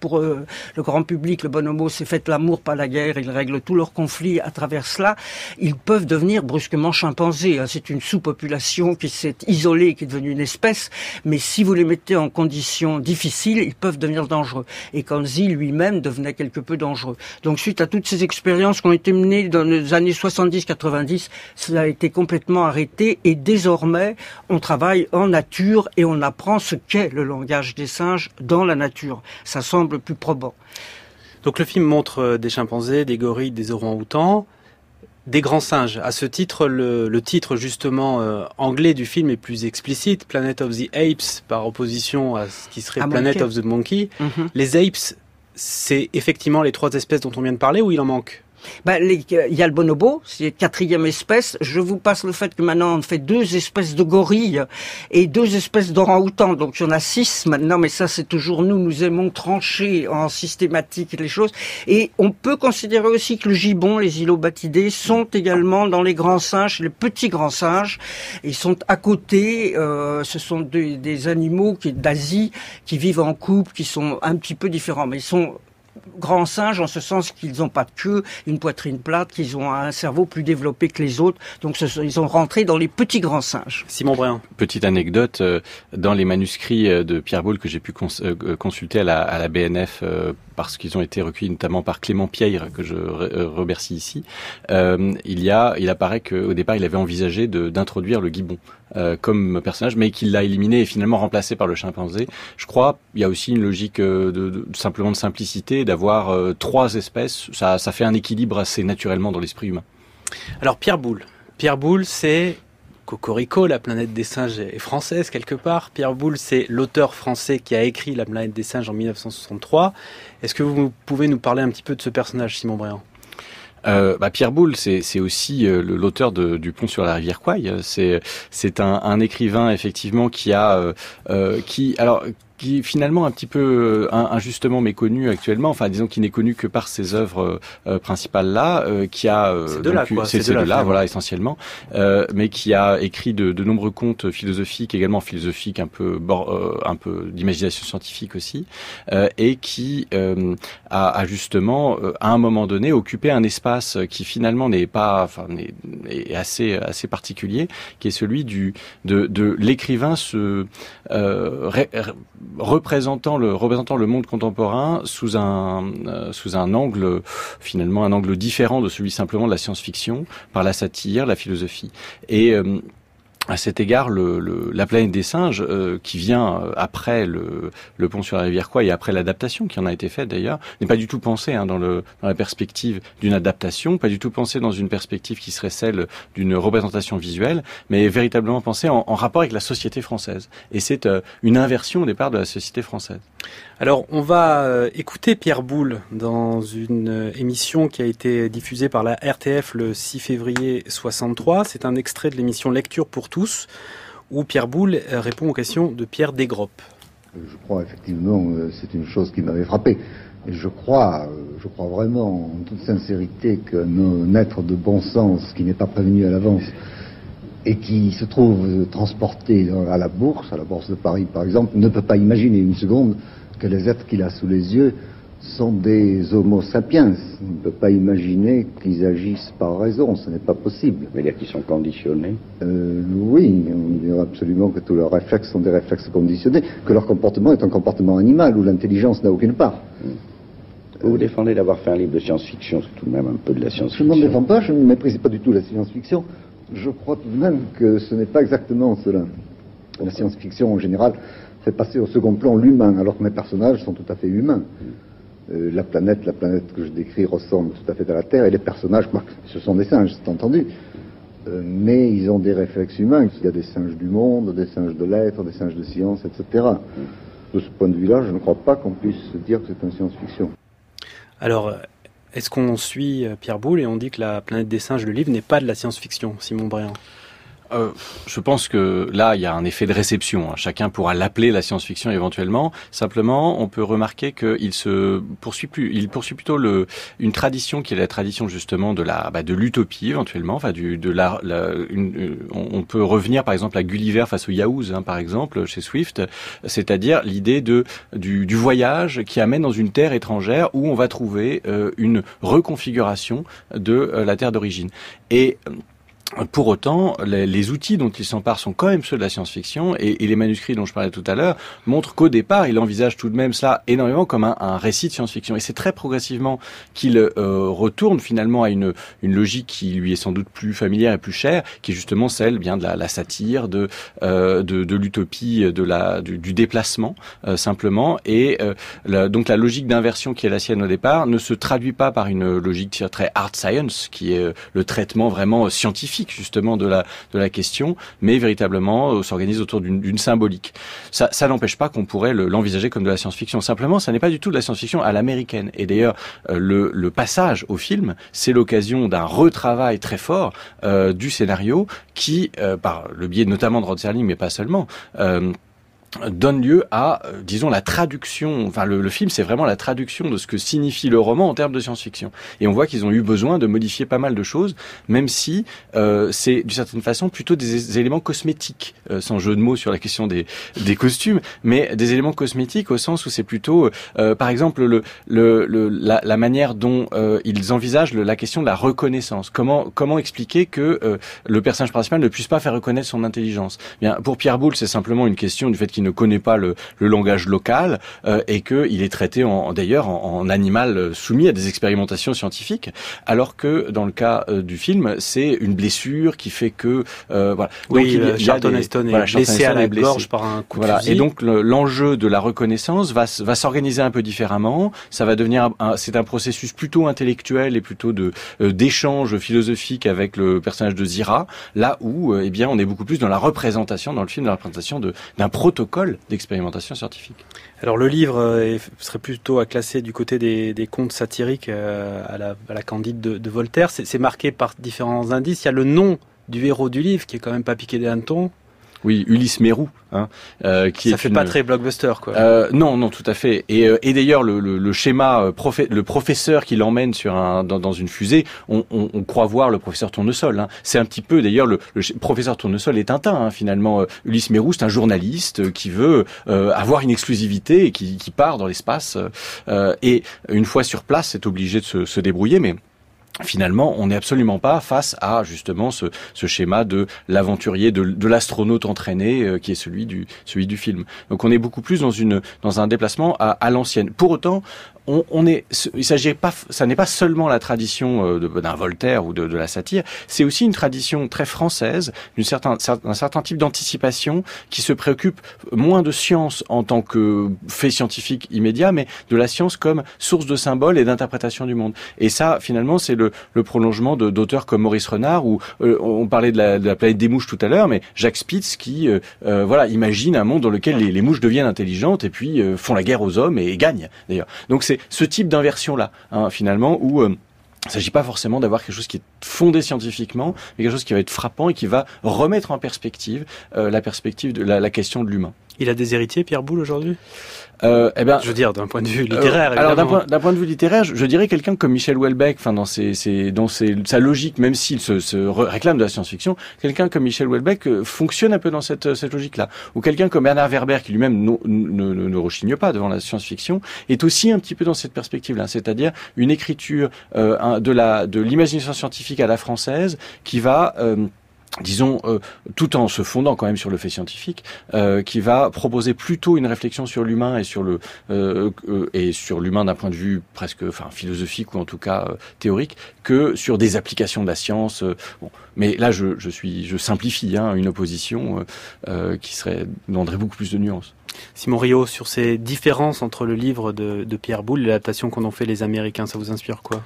pour euh, le grand public, le bonobo c'est fait l'amour pas la guerre, ils règlent tous leurs conflits à travers cela, peuvent devenir brusquement chimpanzés. Hein. C'est une sous-population qui s'est isolée, qui est devenue une espèce, mais si vous les mettez en conditions difficiles, ils peuvent devenir dangereux. Et Kanzi lui-même devenait quelque peu dangereux. Donc suite à toutes ces expériences qui ont été menées dans les années 70-90, cela a été complètement arrêté et désormais on travaille en nature et on apprend ce qu'est le langage des singes dans la nature. Ça semble plus probant. Donc le film montre euh, des chimpanzés, des gorilles, des orang-outans, des grands singes. À ce titre, le, le titre justement euh, anglais du film est plus explicite, Planet of the Apes, par opposition à ce qui serait Planet of the Monkey. Mm -hmm. Les apes, c'est effectivement les trois espèces dont on vient de parler ou il en manque? Ben, les, il y a le bonobo, c'est quatrième espèce. Je vous passe le fait que maintenant on fait deux espèces de gorilles et deux espèces d'orang-outans. Donc il y en a six maintenant, mais ça c'est toujours nous. Nous aimons trancher en systématique les choses. Et on peut considérer aussi que le gibbon, les îlots sont également dans les grands singes, les petits grands singes. Ils sont à côté. Euh, ce sont des, des animaux qui d'Asie qui vivent en couple, qui sont un petit peu différents, mais ils sont grands singes en ce sens qu'ils n'ont pas de queue, une poitrine plate, qu'ils ont un cerveau plus développé que les autres. Donc ce, ils ont rentré dans les petits grands singes. Simon Brun. Petite anecdote, euh, dans les manuscrits euh, de Pierre Boulle que j'ai pu cons euh, consulter à la, à la BNF parce qu'ils ont été recueillis notamment par Clément Pierre, que je remercie ici, euh, il y a, il apparaît qu'au départ, il avait envisagé d'introduire le gibbon euh, comme personnage, mais qu'il l'a éliminé et finalement remplacé par le chimpanzé. Je crois, il y a aussi une logique de, de simplement de simplicité, d'avoir euh, trois espèces. Ça, ça fait un équilibre assez naturellement dans l'esprit humain. Alors Pierre Boulle, Pierre Boulle, c'est Cocorico, la planète des singes est française quelque part. Pierre Boulle, c'est l'auteur français qui a écrit La planète des singes en 1963. Est-ce que vous pouvez nous parler un petit peu de ce personnage, Simon Bréant euh, bah Pierre Boulle, c'est aussi euh, l'auteur du Pont sur la rivière Quaille. C'est c'est un, un, écrivain effectivement qui a euh, euh qui alors qui est finalement un petit peu euh, injustement méconnu actuellement. Enfin, disons qu'il n'est connu que par ses œuvres euh, principales là, euh, qui a c'est de là, quoi. C'est de, de, là, voilà, essentiellement, euh, mais qui a écrit de, de, nombreux contes philosophiques, également philosophiques, un peu, un peu d'imagination scientifique aussi, et qui a, a, justement, à un moment donné, occupé un espace qui finalement n'est pas, enfin, est, assez assez particulier, qui est celui du de, de l'écrivain se représentant le représentant le monde contemporain sous un euh, sous un angle finalement un angle différent de celui simplement de la science-fiction par la satire, la philosophie. Et euh, à cet égard, le, la planète des singes, euh, qui vient euh, après le, pont sur la rivière quoi et après l'adaptation qui en a été faite d'ailleurs, n'est pas du tout pensé hein, dans, la perspective d'une adaptation, pas du tout pensé dans une perspective qui serait celle d'une représentation visuelle, mais véritablement pensé en, en, rapport avec la société française. Et c'est euh, une inversion au départ de la société française. Alors, on va euh, écouter Pierre Boulle dans une euh, émission qui a été diffusée par la RTF le 6 février 63. C'est un extrait de l'émission Lecture pour tous, où Pierre Boulle euh, répond aux questions de Pierre Desgroppes. Je crois effectivement, c'est une chose qui m'avait frappé. Et je crois Je crois vraiment, en toute sincérité, qu'un être de bon sens qui n'est pas prévenu à l'avance et qui se trouve transporté à la bourse, à la bourse de Paris par exemple, ne peut pas imaginer une seconde que les êtres qu'il a sous les yeux sont des homo sapiens. On ne peut pas imaginer qu'ils agissent par raison, ce n'est pas possible. Mais dire qu'ils sont conditionnés euh, Oui, on dirait absolument que tous leurs réflexes sont des réflexes conditionnés, que leur comportement est un comportement animal où l'intelligence n'a aucune part. Vous, vous défendez d'avoir fait un livre de science-fiction, c'est tout de même un peu de la science-fiction. Je ne m'en défends pas, je ne méprise pas du tout la science-fiction. Je crois tout de même que ce n'est pas exactement cela. La science-fiction, en général, fait passer au second plan l'humain, alors que mes personnages sont tout à fait humains. Euh, la planète, la planète que je décris ressemble tout à fait à la Terre, et les personnages, ce sont des singes, c'est entendu. Euh, mais ils ont des réflexes humains. Il y a des singes du monde, des singes de l'être, des singes de science, etc. De ce point de vue-là, je ne crois pas qu'on puisse dire que c'est une science-fiction. Alors, est-ce qu'on suit Pierre Boulle et on dit que la planète des singes, le livre, n'est pas de la science-fiction, Simon Briand? Euh, je pense que là, il y a un effet de réception. Hein. Chacun pourra l'appeler la science-fiction éventuellement. Simplement, on peut remarquer qu'il se poursuit plus. Il poursuit plutôt le, une tradition qui est la tradition justement de la bah, de l'utopie éventuellement. Enfin, du, de la, une, euh, on, peut revenir par exemple à Gulliver face aux Yahoos, hein, par exemple chez Swift, c'est-à-dire l'idée de du, du, voyage qui amène dans une terre étrangère où on va trouver euh, une reconfiguration de la terre d'origine. Et pour autant, les, outils dont il s'empare sont quand même ceux de la science-fiction et, les manuscrits dont je parlais tout à l'heure montrent qu'au départ, il envisage tout de même cela énormément comme un, récit de science-fiction. Et c'est très progressivement qu'il euh, retourne finalement à une, une logique qui lui est sans doute plus familière et plus chère, qui est justement celle bien de la, satire, de, euh, de, de l'utopie, de la, du, déplacement euh, simplement. Et donc la logique d'inversion qui est la sienne au départ ne se traduit pas par une logique très art science, qui est le traitement vraiment scientifique justement de la de la question, mais véritablement euh, s'organise autour d'une symbolique. Ça, n'empêche pas qu'on pourrait l'envisager comme de la science-fiction. Simplement, ça n'est pas du tout de la science-fiction à l'américaine. Et d'ailleurs, euh, le, le, passage au film, c'est l'occasion d'un retravail très fort euh, du scénario qui, par le biais notamment de Rod Serling, mais pas seulement, donne lieu à, euh, disons, la traduction. Enfin, le, film, c'est vraiment la traduction de ce que signifie le roman en termes de science-fiction. Et on voit qu'ils ont eu besoin de modifier pas mal de choses, même si euh, c'est d'une certaine façon plutôt des, éléments cosmétiques, euh, sans jeu de mots sur la question des, des costumes, mais des éléments cosmétiques au sens où c'est plutôt, par exemple, le, le, la, la, manière dont ils envisagent la question de la reconnaissance. Comment comment expliquer que le personnage principal ne puisse pas faire reconnaître son intelligence? Bien, pour Pierre Boulle, c'est simplement une question du fait qu'il ne connaît pas le, langage local euh, et qu'il est traité en, d'ailleurs en, animal soumis à des expérimentations scientifiques, alors que dans le cas euh, du film, c'est une blessure qui fait que euh, voilà. Donc, il y a, Charlton Heston est blessé à la gorge par un coup de fusil. Et donc l'enjeu de la reconnaissance va, va s'organiser un peu différemment. Ça va devenir c'est un processus plutôt intellectuel et plutôt de d'échange philosophique avec le personnage de Zira, là où eh bien on est beaucoup plus dans la représentation dans le film, dans la représentation d'un protocole d'expérimentation scientifique. Alors le livre euh, serait plutôt à classer du côté des, contes satiriques euh, à, la, Candide de, Voltaire. C'est marqué par différents indices. Il y a le nom du héros du livre qui est quand même pas piqué des hannetons. Oui, Ulysse Mérou, hein, euh, qui ça fait pas très blockbuster, quoi. Euh, non, non, tout à fait. Et, euh, et d'ailleurs, le, le, le, schéma, euh, le professeur qui l'emmène sur un dans, dans, une fusée, on, on, on, croit voir le professeur Tournesol. Hein. C'est un petit peu, d'ailleurs, le, professeur Tournesol est Tintin. Hein, finalement, Ulysse Mérou, c'est un journaliste qui veut avoir une exclusivité et qui, qui part dans l'espace. et une fois sur place, c'est obligé de se, se débrouiller, mais finalement, on n'est absolument pas face à justement ce, ce schéma de l'aventurier, de, de l'astronaute entraîné, euh, qui est celui du celui du film. Donc, on est beaucoup plus dans une dans un déplacement à, à l'ancienne. Pour autant, on, on est, il s'agit pas, ça n'est pas seulement la tradition euh, d'un Voltaire ou de, de la satire, c'est aussi une tradition très française, d'un certain, certain type d'anticipation qui se préoccupe moins de science en tant que fait scientifique immédiat, mais de la science comme source de symboles et d'interprétation du monde. Et ça, finalement, c'est le, le, prolongement d'auteurs comme Maurice Renard, ou euh, on parlait de la, planète des mouches tout à l'heure, mais Jacques Spitz qui, euh, voilà, imagine un monde dans lequel les, mouches deviennent intelligentes et puis font la guerre aux hommes et, gagnent d'ailleurs. Donc c'est ce type d'inversion-là, hein, finalement, où... Euh, il ne s'agit pas forcément d'avoir quelque chose qui est fondé scientifiquement, mais quelque chose qui va être frappant et qui va remettre en perspective euh, la perspective de la question de l'humain. Il a des héritiers, Pierre Boulle, aujourd'hui? Euh, eh ben, je veux dire d'un point de vue littéraire. Euh, alors d'un point, point, de vue littéraire, je, je dirais quelqu'un comme Michel Houellebecq, enfin dans ses, ses, dans ses, sa logique, même s'il se, se réclame de la science-fiction, quelqu'un comme Michel Houellebecq euh, fonctionne un peu dans cette, cette logique-là. Ou quelqu'un comme Bernard Werber, qui lui-même ne, ne, ne, rechigne pas devant la science-fiction, est aussi un petit peu dans cette perspective-là, c'est-à-dire une écriture de la de l'imagination scientifique à la française qui va disons, euh, tout en se fondant quand même sur le fait scientifique, euh, qui va proposer plutôt une réflexion sur l'humain et sur le euh, et sur l'humain d'un point de vue presque, enfin, philosophique ou en tout cas théorique, que sur des applications de la science. bon, mais là, je, suis, je simplifie hein, une opposition qui serait demanderait beaucoup plus de nuances. Simon Rio, sur ces différences entre le livre de, de Pierre Boulle et l'adaptation qu'en ont fait les Américains, ça vous inspire quoi?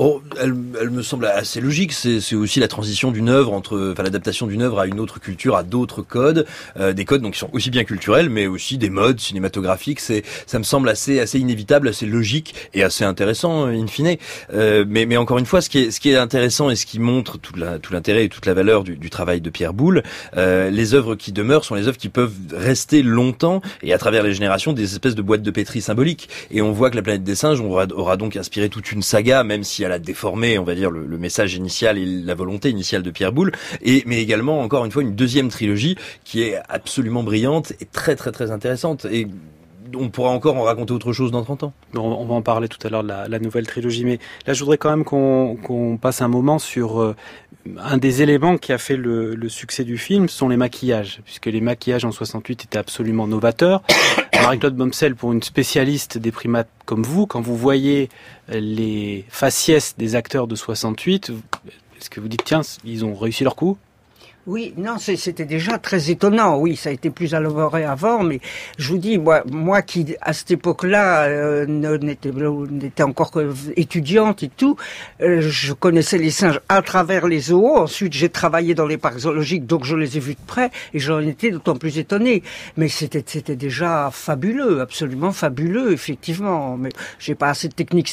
Oh, elle, elle, me semble assez logique. C'est aussi la transition d'une œuvre entre, enfin, l'adaptation d'une œuvre à une autre culture, à d'autres codes, euh, des codes donc qui sont aussi bien culturels, mais aussi des modes cinématographiques. C'est, ça me semble assez, assez inévitable, assez logique et assez intéressant in fine. Euh, mais, mais encore une fois, ce qui est, ce qui est intéressant et ce qui montre tout, l'intérêt et toute la valeur du, du travail de Pierre Boulle, euh, les œuvres qui demeurent sont les œuvres qui peuvent rester longtemps et à travers les générations des espèces de boîtes de pétri symboliques. Et on voit que la planète des singes aura, aura donc inspiré toute une saga, même si elle a déformé, on va dire, le, message initial et la volonté initiale de Pierre Boulle, et mais également encore une fois une deuxième trilogie qui est absolument brillante et très très très intéressante. Et on pourra encore en raconter autre chose dans 30 ans. On va en parler tout à l'heure de la, nouvelle trilogie, mais là je voudrais quand même qu'on qu passe un moment sur euh, un des éléments qui a fait le, le, succès du film, sont les maquillages, puisque les maquillages en 68 étaient absolument novateurs. Marie-Claude Bomsel, pour une spécialiste des primates comme vous, quand vous voyez les faciès des acteurs de 68, est-ce que vous dites, tiens, ils ont réussi leur coup? Oui, non, c'était déjà très étonnant. Oui, ça a été plus élaboré avant, mais je vous dis, moi, moi qui à cette époque-là euh, n'était encore étudiante et tout, euh, je connaissais les singes à travers les zoos. Ensuite, j'ai travaillé dans les parcs zoologiques, donc je les ai vus de près et j'en étais d'autant plus étonné. Mais c'était c'était déjà fabuleux, absolument fabuleux, effectivement. Mais j'ai pas assez de techniques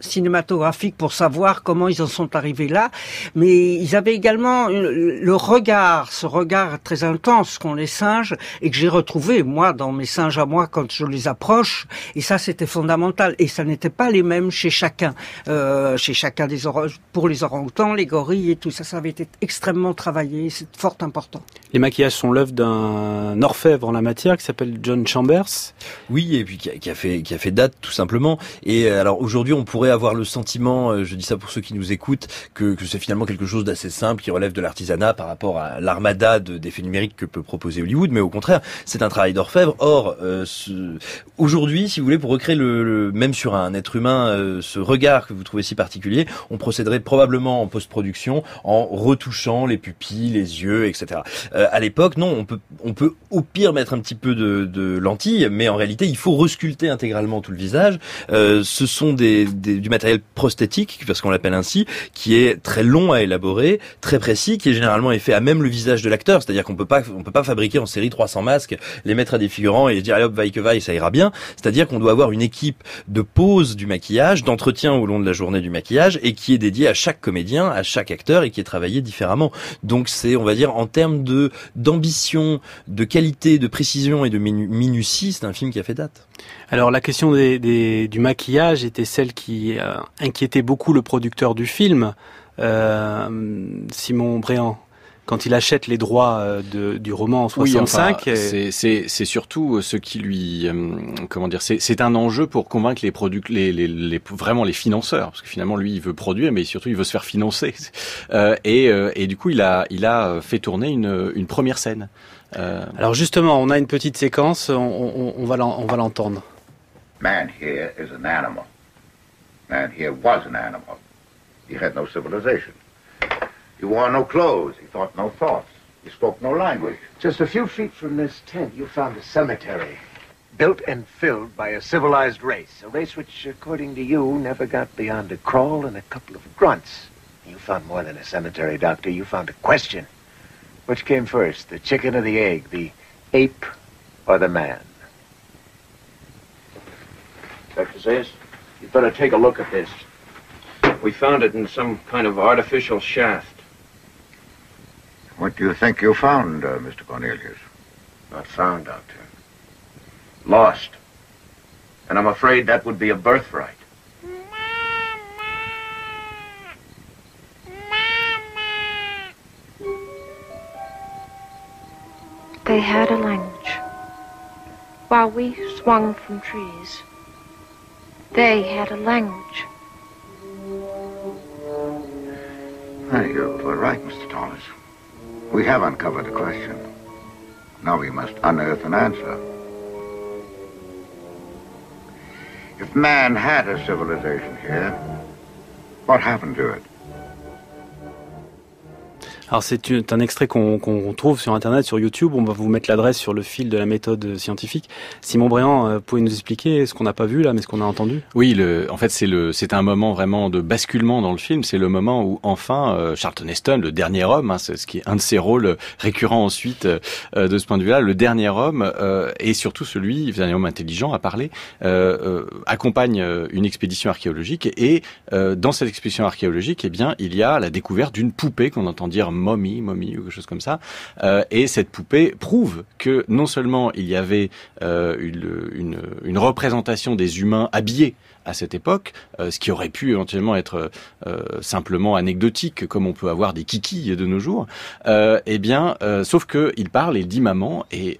cinématographiques pour savoir comment ils en sont arrivés là. Mais ils avaient également le regard regard, ce regard très intense qu'ont les singes et que j'ai retrouvé moi dans mes singes à moi quand je les approche. Et ça, c'était fondamental. Et ça n'était pas les mêmes chez chacun, euh, chez chacun des pour les orang-outans, les gorilles et tout ça. Ça avait été extrêmement travaillé. C'est fort important. Les maquillages sont l'œuvre d'un orfèvre en la matière qui s'appelle John Chambers. Oui, et puis qui a, qui a, fait qui a fait date tout simplement. Et euh, alors aujourd'hui, on pourrait avoir le sentiment, euh, je dis ça pour ceux qui nous écoutent, que, que c'est finalement quelque chose d'assez simple qui relève de l'artisanat par rapport à l'armada d'effets numériques que peut proposer Hollywood, mais au contraire, c'est un travail d'orfèvre. Or, euh, aujourd'hui, si vous voulez, pour recréer le, le même sur un être humain, euh, ce regard que vous trouvez si particulier, on procéderait probablement en post-production en retouchant les pupilles, les yeux, etc. Euh, à l'époque, non, on peut, on peut au pire mettre un petit peu de, de lentilles, mais en réalité, il faut resculpter intégralement tout le visage. Euh, ce sont des, des, du matériel prosthétique, parce qu'on l'appelle ainsi, qui est très long à élaborer, très précis, qui est généralement fait à même le visage de l'acteur, c'est-à-dire qu'on peut pas on peut pas fabriquer en série 300 masques, les mettre à des figurants et dire allez hop vaille que vaille ça ira bien, c'est-à-dire qu'on doit avoir une équipe de pose du maquillage, d'entretien au long de la journée du maquillage et qui est dédiée à chaque comédien, à chaque acteur et qui est travaillé différemment. Donc c'est on va dire en termes de d'ambition, de qualité, de précision et de minutie, c'est un film qui a fait date. Alors la question des, des, du maquillage était celle qui euh, inquiétait beaucoup le producteur du film, euh, Simon Bréant quand il achète les droits euh, de, du roman en 65. Oui, enfin, c'est surtout ce qui lui, euh, comment dire, c'est un enjeu pour convaincre les producteurs, les, les, les, vraiment les financeurs, parce que finalement lui il veut produire, mais surtout il veut se faire financer. Euh, et, euh, et, du coup il a, il a fait tourner une, une première scène. Euh... Alors justement, on a une petite séquence, on, on, on va l'entendre. Man here is an animal. Man here was an animal. He had no civilization. He wore no clothes. He thought no thoughts. He spoke no language. Just a few feet from this tent, you found a cemetery. Built and filled by a civilized race. A race which, according to you, never got beyond a crawl and a couple of grunts. You found more than a cemetery, Doctor. You found a question. Which came first, the chicken or the egg? The ape or the man? Dr. Zayas, you'd better take a look at this. We found it in some kind of artificial shaft. What do you think you found, uh, Mr. Cornelius? Not found, Doctor. Lost. And I'm afraid that would be a birthright. They had a language. While we swung from trees, they had a language. You were right, Mr. Thomas. We have uncovered a question. Now we must unearth an answer. If man had a civilization here, what happened to it? Alors c'est un extrait qu'on trouve sur Internet, sur YouTube. On va vous mettre l'adresse sur le fil de la méthode scientifique. Simon Bréant, euh, pouvez nous expliquer ce qu'on n'a pas vu là, mais ce qu'on a entendu? Oui, en fait, c'est un moment vraiment de basculement dans le film. C'est le moment où enfin euh, Charlton Heston, le dernier homme, hein, ce qui est un de ses rôles récurrents ensuite euh, de ce point de vue-là, le dernier homme euh, et surtout celui, le dernier homme intelligent à parler, euh, euh, accompagne euh, une expédition archéologique et euh, dans cette expédition archéologique, eh bien, il y a la découverte d'une poupée qu'on entend dire momie, momie ou quelque chose comme ça. Euh, et cette poupée prouve que non seulement il y avait euh, une représentation des humains habillés à cette époque, euh, ce qui aurait pu éventuellement être euh, simplement anecdotique, comme on peut avoir des kikis de nos jours. Euh, eh bien, sauf que il parle, il dit maman, et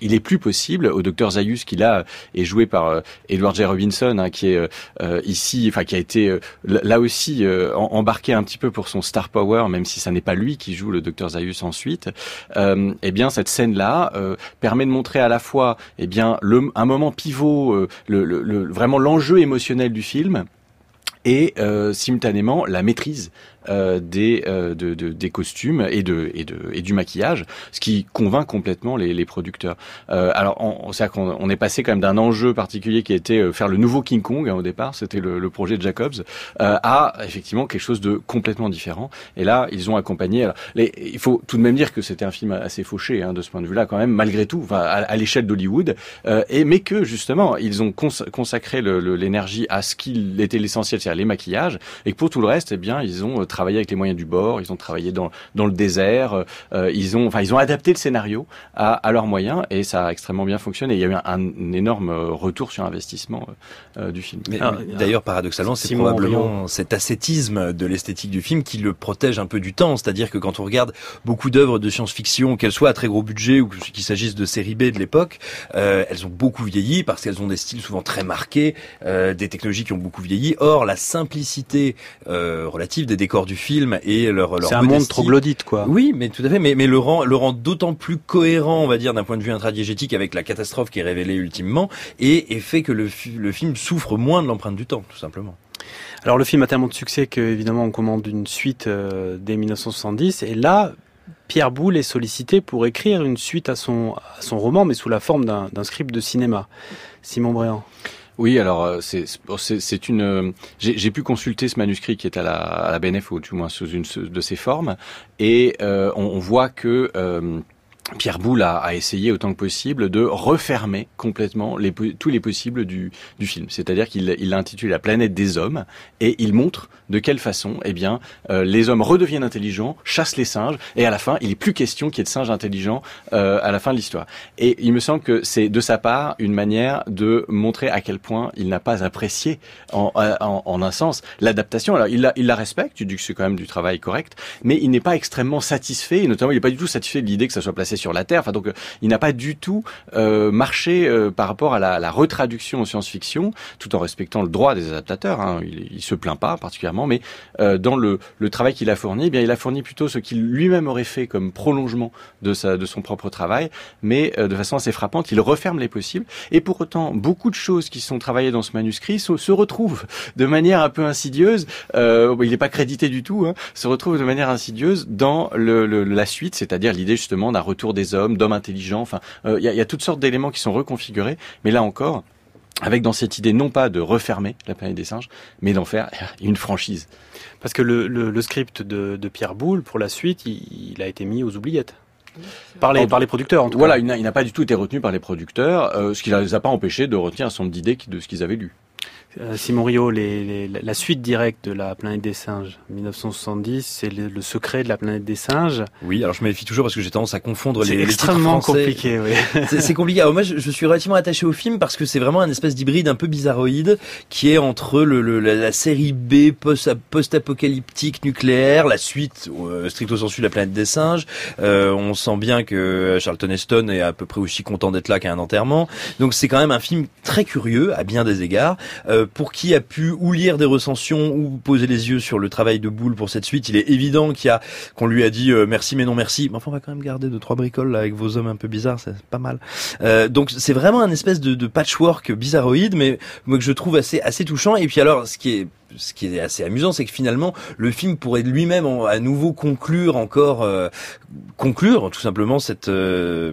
il est plus possible au docteur Zayus, qui là est joué par Edward J. Robinson, hein, qui est ici, enfin qui a été là aussi embarqué un petit peu pour son star power, même si ça n'est pas lui qui joue le docteur Zayus ensuite. Eh bien, cette scène-là permet de montrer à la fois, eh bien, un moment pivot, euh, le- vraiment l'enjeu émotionnel du film et euh, simultanément la maîtrise des, euh, de, de- des costumes et, de, et, de, et du maquillage, ce qui convainc complètement les, les producteurs. Euh, alors, on, c'est-à-dire qu'on on est passé quand même d'un enjeu particulier qui était euh, faire le nouveau King Kong hein, au départ, c'était le, le projet de Jacobs, euh, à effectivement quelque chose de complètement différent. Et là, ils ont accompagné. Alors, les, il faut tout de même dire que c'était un film assez fauché hein, de ce point de vue-là, quand même, malgré tout, à, à l'échelle d'Hollywood, euh, mais que justement, ils ont cons- consacré l'énergie à ce qu'il était l'essentiel, c'est-à-dire les maquillages, et que pour tout le reste, eh bien, ils ont euh, travaillé avec les moyens du bord, ils ont travaillé dans, dans le désert, euh, ils ont, enfin, ils ont adapté le scénario à, à leurs moyens, et ça a extrêmement bien fonctionné. Il y a eu un, un énorme euh, retour sur investissement euh, euh, du film. Mais, Ah, mais D'ailleurs, paradoxalement, c'est probablement cet ascétisme de l'esthétique du film qui le protège un peu du temps. C'est-à-dire que quand on regarde beaucoup d'œuvres de science-fiction, qu'elles soient à très gros budget ou qu'il s'agisse de séries B de l'époque, euh, elles ont beaucoup vieilli parce qu'elles ont des styles souvent très marqués, euh, des technologies qui ont beaucoup vieilli. Or, la simplicité euh, relative des décors du film et leur, leur C'est un monde troglodyte, quoi. Oui, mais tout à fait, mais, mais le rend, le rend d'autant plus cohérent, on va dire, d'un point de vue intradiégétique avec la catastrophe qui est révélée ultimement, et, et fait que le, fi- le film souffre moins de l'empreinte du temps, tout simplement. Alors le film a tellement de succès qu'évidemment on commande une suite euh, dès 1970 et là Pierre Boulle est sollicité pour écrire une suite à son, à son roman mais sous la forme d'un script de cinéma. Simon Bréant. Oui, alors euh, c'est c'est une. euh, J'ai pu consulter ce manuscrit qui est à la, à la BNF ou du moins sous une de ses formes, et euh, on, voit que. Pierre Boulle a, a essayé autant que possible de refermer complètement les, tous les possibles du, du film. C'est-à-dire qu'il il l'a planète des hommes et il montre de quelle façon eh bien, euh, les hommes redeviennent intelligents, chassent les singes et à la fin, il est plus question qu'il y ait de singes intelligents euh, à la fin de l'histoire. Et il me semble que c'est de sa part une manière de montrer à quel point il n'a pas apprécié en, en, en un sens l'adaptation. Alors il la, il la respecte, tu dis que c'est quand même du travail correct, mais il n'est pas extrêmement satisfait, et notamment il n'est pas du tout satisfait de l'idée que ça soit placé sur la Terre. Enfin donc euh, il n'a pas du tout euh, marché euh, par rapport à la, retraduction en science-fiction, tout en respectant le droit des adaptateurs. Hein. Il, il se plaint pas particulièrement, mais dans le, travail qu'il a fourni, eh bien il a fourni plutôt ce qu'il lui-même aurait fait comme prolongement de son propre travail, mais de façon assez frappante, il referme les possibles. Et pour autant, beaucoup de choses qui sont travaillées dans ce manuscrit se, retrouvent de manière un peu insidieuse. Il n'est pas crédité du tout. Hein, se retrouvent de manière insidieuse dans la suite, c'est-à-dire l'idée justement d'un retour des hommes, d'hommes intelligents. Enfin, euh, il y, a, il y a toutes sortes d'éléments qui sont reconfigurés, mais là encore. Avec dans cette idée non pas de refermer la planète des singes, mais d'en faire une franchise. Parce que le, le, le script de, de Pierre Boulle pour la suite, il, il a été mis aux oubliettes. Par les, En- par les producteurs en tout Voilà, cas. il n'a il n'a pas du tout été retenu par les producteurs, euh, ce qui ne les a pas empêchés de retenir un certain nombre d'idées de ce qu'ils avaient lu. Euh, Simon Rio, les, la suite directe de la planète des singes, 1970, c'est le, secret de la planète des singes. Oui, alors je méfie toujours parce que j'ai tendance à confondre les, les extrêmement compliqué, oui. c'est compliqué. Alors moi, je, je, suis relativement attaché au film parce que c'est vraiment un espèce d'hybride un peu bizarroïde qui est entre le, la, série B post-apocalyptique nucléaire, la suite euh, stricto sensu de la planète des singes. Euh, on sent bien que Charlton Heston est à peu près aussi content d'être là qu'à un enterrement. Donc c'est quand même un film très curieux à bien des égards. Euh, pour qui a pu ou lire des recensions ou poser les yeux sur le travail de Boule pour cette suite, il est évident qu'il a qu'on lui a dit euh, merci mais non merci. Mais enfin on va quand même garder deux trois bricoles là, avec vos hommes un peu bizarres, c'est pas mal. Euh, donc c'est vraiment un espèce de, de patchwork bizarroïde, mais moi que je trouve assez assez touchant. Et puis alors ce qui est ce qui est assez amusant, c'est que finalement, le film pourrait lui-même à nouveau conclure encore, euh, conclure tout simplement cette euh,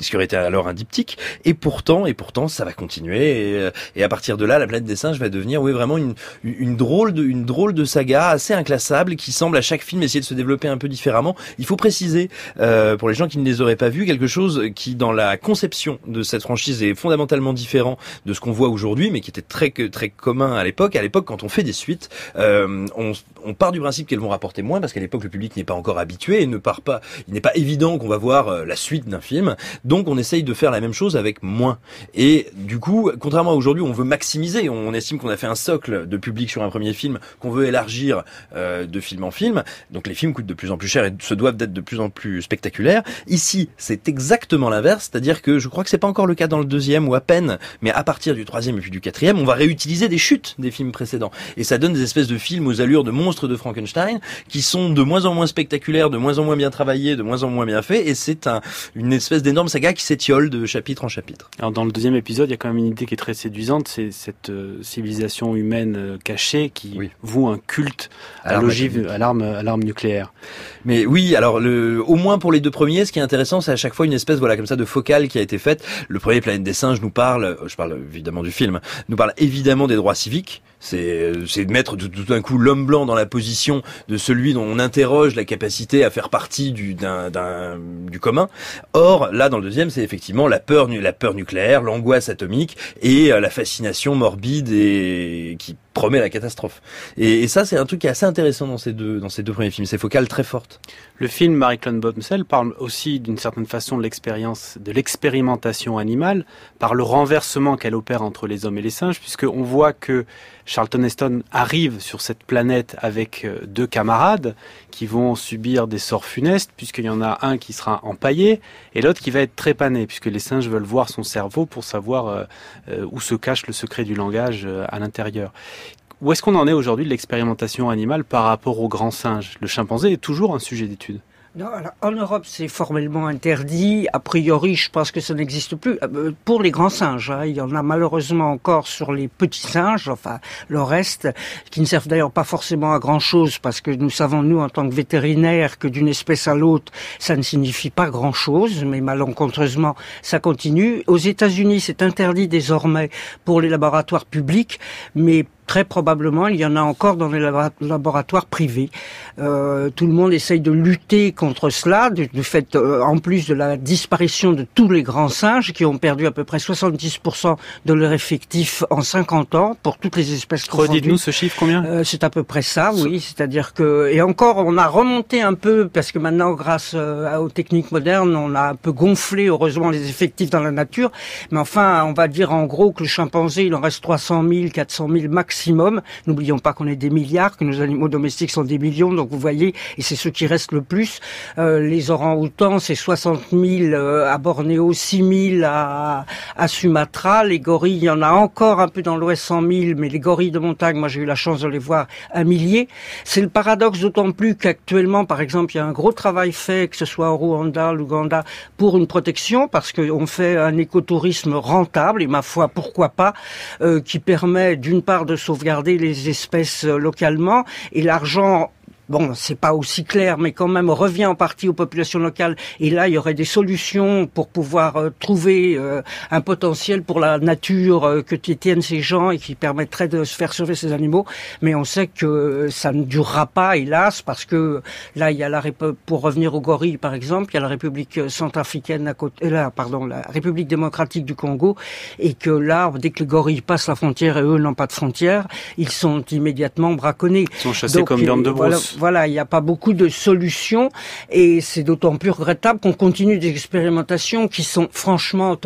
ce qui aurait été alors un diptyque, et pourtant, et pourtant, ça va continuer, et, euh, et, à partir de là, la planète des singes va devenir, oui, vraiment une, une drôle de, une drôle de saga assez inclassable qui semble à chaque film essayer de se développer un peu différemment. Il faut préciser, euh, pour les gens qui ne les auraient pas vus, quelque chose qui, dans la conception de cette franchise, est fondamentalement différent de ce qu'on voit aujourd'hui, mais qui était très très commun à l'époque. À l'époque, quand on fait des suites, euh, on, on, part du principe qu'elles vont rapporter moins parce qu'à l'époque le public n'est pas encore habitué et ne part pas. Il n'est pas évident qu'on va voir euh, la suite d'un film, donc on essaye de faire la même chose avec moins. Et du coup, contrairement à aujourd'hui, on veut maximiser. On estime qu'on a fait un socle de public sur un premier film qu'on veut élargir euh, de film en film. Donc les films coûtent de plus en plus cher et se doivent d'être de plus en plus spectaculaires. Ici, c'est exactement l'inverse, c'est-à-dire que je crois que c'est pas encore le cas dans le deuxième ou à peine, mais à partir du troisième et puis du quatrième, on va réutiliser des chutes des films précédents. Et ça donne des espèces de films aux allures de monstres de Frankenstein qui sont de moins en moins spectaculaires, de moins en moins bien travaillés, de moins en moins bien faits. Et c'est un, une espèce d'énorme saga qui s'étiole de chapitre en chapitre. Alors dans le deuxième épisode, il y a quand même une idée qui est très séduisante, c'est cette euh, civilisation humaine euh, cachée qui voue un culte à l'ogive, à l'arme, à l'arme nucléaire. Mais oui, alors le, au moins pour les deux premiers, ce qui est intéressant, c'est à chaque fois une espèce, voilà, comme ça, de focale qui a été faite. Le premier Planète des singes nous parle, je parle évidemment du film, nous parle évidemment des droits civiques c'est c'est de mettre tout, d'un coup l'homme blanc dans la position de celui dont on interroge la capacité à faire partie du d'un du commun. Or là dans le deuxième c'est effectivement la peur la peur nucléaire, l'angoisse atomique et euh, la fascination morbide et qui promet la catastrophe. Et, ça c'est un truc qui est assez intéressant dans ces deux dans ces deux premiers films. C'est focales très fortes. Le film Marie-Claude Bomsel parle aussi d'une certaine façon de l'expérience de l'expérimentation animale par le renversement qu'elle opère entre les hommes et les singes puisque on voit que Charlton Heston arrive sur cette planète avec euh, deux camarades qui vont subir des sorts funestes, puisqu'il y en a un qui sera empaillé et l'autre qui va être trépané, puisque les singes veulent voir son cerveau pour savoir euh, euh, où se cache le secret du langage à l'intérieur. Où est-ce qu'on en est aujourd'hui de l'expérimentation animale par rapport aux grands singes Le chimpanzé est toujours un sujet d'étude. Non, alors, en Europe, c'est formellement interdit. A priori, je pense que ça n'existe plus. Euh, pour les grands singes, hein, il y en a malheureusement encore sur les petits singes, enfin le reste, qui ne servent d'ailleurs pas forcément à grand-chose, parce que nous savons, nous, en tant que vétérinaires, que d'une espèce à l'autre, ça ne signifie pas grand-chose, mais malencontreusement, ça continue. Aux États-Unis, c'est interdit désormais pour les laboratoires publics, mais très probablement, il y en a encore dans les laboratoires privés. Euh, tout le monde essaye de lutter contre cela, du, fait, euh, en plus de la disparition de tous les grands singes qui ont perdu à peu près 70% de leur effectif en 50 ans pour toutes les espèces Redites-nous ce chiffre combien? Euh, C'est à peu près ça, oui. C'est-à-dire que et encore, on a remonté un peu parce que maintenant, grâce euh, aux techniques modernes, on a un peu gonflé heureusement les effectifs dans la nature. Mais enfin, on va dire en gros que le chimpanzé, il en reste 300 000, 400 000 max N'oublions pas qu'on est des milliards, que nos animaux domestiques sont des millions, donc vous voyez, et c'est ceux qui restent le plus. Euh, les orang-outans, c'est 60 000 euh, à Bornéo, 6 000 à, à Sumatra. Les gorilles, il y en a encore un peu dans l'ouest, 100 000, mais les gorilles de montagne, moi j'ai eu la chance de les voir un millier. C'est le paradoxe d'autant plus qu'actuellement, par exemple, il y a un gros travail fait, que ce soit au Rwanda, l'Ouganda, pour une protection, parce qu'on fait un écotourisme rentable, et ma foi, pourquoi pas, euh, qui permet d'une part de sauvegarder les espèces euh, localement. Et l'argent bon, c'est pas aussi clair, mais quand même revient en partie aux populations locales. Et là, il y aurait des solutions pour pouvoir euh, trouver euh, un potentiel pour la nature euh, que tiennent ces gens et qui permettrait de se faire sauver ces animaux. Mais on sait que ça ne durera pas, hélas, parce que là, il y a la pour revenir aux gorilles, par exemple, il y a la République centrafricaine à côté, là, pardon, la République démocratique du Congo, et que là, dès que les gorilles passent la frontière et eux n'ont pas de frontière, ils sont immédiatement braconnés. Ils sont chassés comme viande de brousse. Voilà, il n'y a pas beaucoup de solutions et c'est d'autant plus regrettable qu'on continue des expérimentations qui sont franchement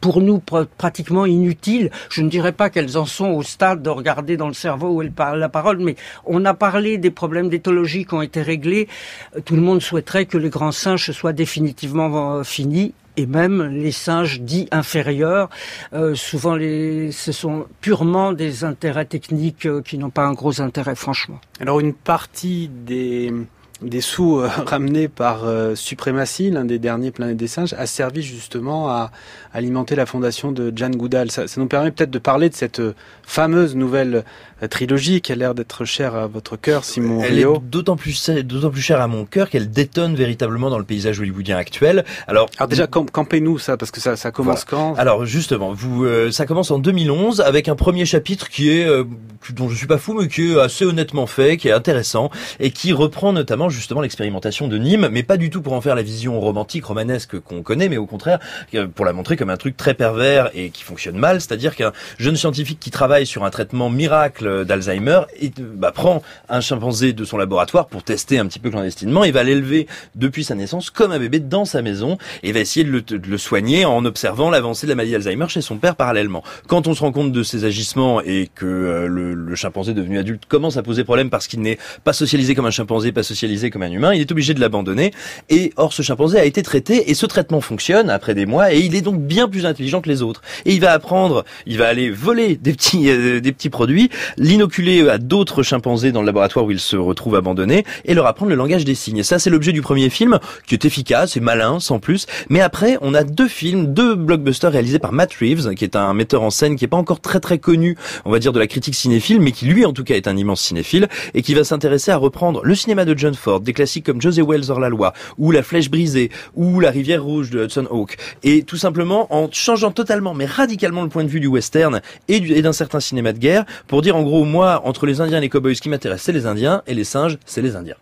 pour nous pratiquement inutiles. Je ne dirais pas qu'elles en sont au stade de regarder dans le cerveau où elle parle la parole, mais on a parlé des problèmes d'éthologie qui ont été réglés. Tout le monde souhaiterait que les grands singes soient définitivement euh, finis et même les singes dits inférieurs. Euh, souvent, ce sont purement des intérêts techniques euh, qui n'ont pas un gros intérêt, franchement. Alors, une partie des des sous euh, ramenés par euh, Suprématie, l'un des derniers planètes des singes, a servi justement à alimenter la fondation de Jan Goodall. Ça, nous permet peut-être de parler de cette fameuse nouvelle trilogie qui a l'air d'être chère à votre cœur, Simon Elle est d'autant plus, d'autant plus chère à mon cœur qu'elle détonne véritablement dans le paysage hollywoodien actuel. Alors, Alors déjà, campez-nous ça, parce que ça, ça commence quand? Alors justement, vous, ça commence en 2011 avec un premier chapitre qui est, dont je suis pas fou, mais qui est assez honnêtement fait, qui est intéressant et qui reprend notamment justement l'expérimentation de Nîmes, mais pas du tout pour en faire la vision romantique, romanesque qu'on connaît, mais au contraire euh, pour la montrer comme un truc très pervers et qui fonctionne mal, c'est-à-dire qu'un jeune scientifique qui travaille sur un traitement miracle d'Alzheimer bah, prend un chimpanzé de son laboratoire pour tester un petit peu clandestinement, il va l'élever depuis sa naissance comme un bébé dans sa maison et va essayer de le, de le soigner en observant l'avancée de la maladie d'Alzheimer chez son père parallèlement. Quand on se rend compte de ces agissements et que euh, le, le chimpanzé devenu adulte commence à poser problème parce qu'il n'est pas socialisé comme un chimpanzé, pas socialisé comme un humain, il est obligé de l'abandonner. Et or, ce chimpanzé a été traité et ce traitement fonctionne après des mois et il est donc bien plus intelligent que les autres. Et il va apprendre, il va aller voler des petits, euh, des petits produits, l'inoculer à d'autres chimpanzés dans le laboratoire où il se retrouve abandonné et leur apprendre le langage des signes. Ça, c'est l'objet du premier film qui est efficace et malin, sans plus. Mais après, on a deux films, deux blockbusters réalisés par Matt Reeves, qui est un metteur en scène qui est pas encore très très connu, on va dire, de la critique cinéphile, mais qui lui, en tout cas, est un immense cinéphile et qui va s'intéresser à reprendre le cinéma de John Ford des classiques comme José Wells hors la loi, ou La Flèche brisée, ou La Rivière rouge de Hudson Hawk, et tout simplement en changeant totalement, mais radicalement le point de vue du western et d'un certain cinéma de guerre, pour dire en gros, moi, entre les Indiens et les cowboys, ce qui m'intéresse, c'est les Indiens, et les singes, c'est les Indiens.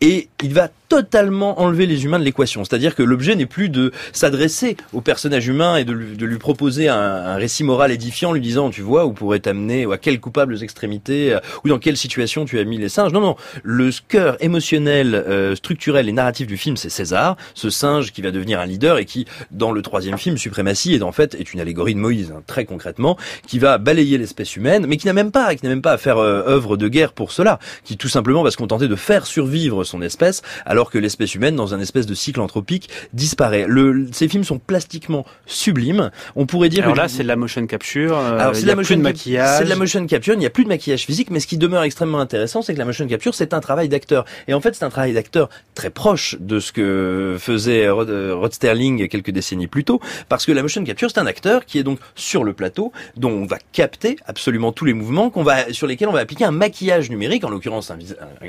Et il va totalement enlever les humains de l'équation. C'est-à-dire que l'objet n'est plus de s'adresser au personnage humain et de lui, proposer un, récit moral édifiant, lui disant, tu vois, où pourrait t'amener, ou à quelles coupables extrémités, euh, ou dans quelle situation tu as mis les singes. Non, non. Le cœur émotionnel, euh, structurel et narratif du film, c'est César, ce singe qui va devenir un leader et qui, dans le troisième film, Suprématie, est en fait est une allégorie de Moïse, hein, très concrètement, qui va balayer l'espèce humaine, mais qui n'a même pas, qui n'a même pas à faire euh, œuvre de guerre pour cela, qui tout simplement va se contenter de faire survivre son espèce, alors que l'espèce humaine, dans un espèce de cycle anthropique, disparaît. Le, ces films sont plastiquement sublimes. On pourrait dire. Alors là, c'est de la motion capture. Euh, Alors, c'est la motion de maquillage. C'est de la motion capture. Il n'y a plus de maquillage physique, mais ce qui demeure extrêmement intéressant, c'est que la motion capture, c'est un travail d'acteur. Et en fait, c'est un travail d'acteur très proche de ce que faisait Rod, euh, Rod, Sterling quelques décennies plus tôt, parce que la motion capture, c'est un acteur qui est donc sur le plateau, dont on va capter absolument tous les mouvements, qu'on va sur lesquels on va appliquer un maquillage numérique, en l'occurrence un,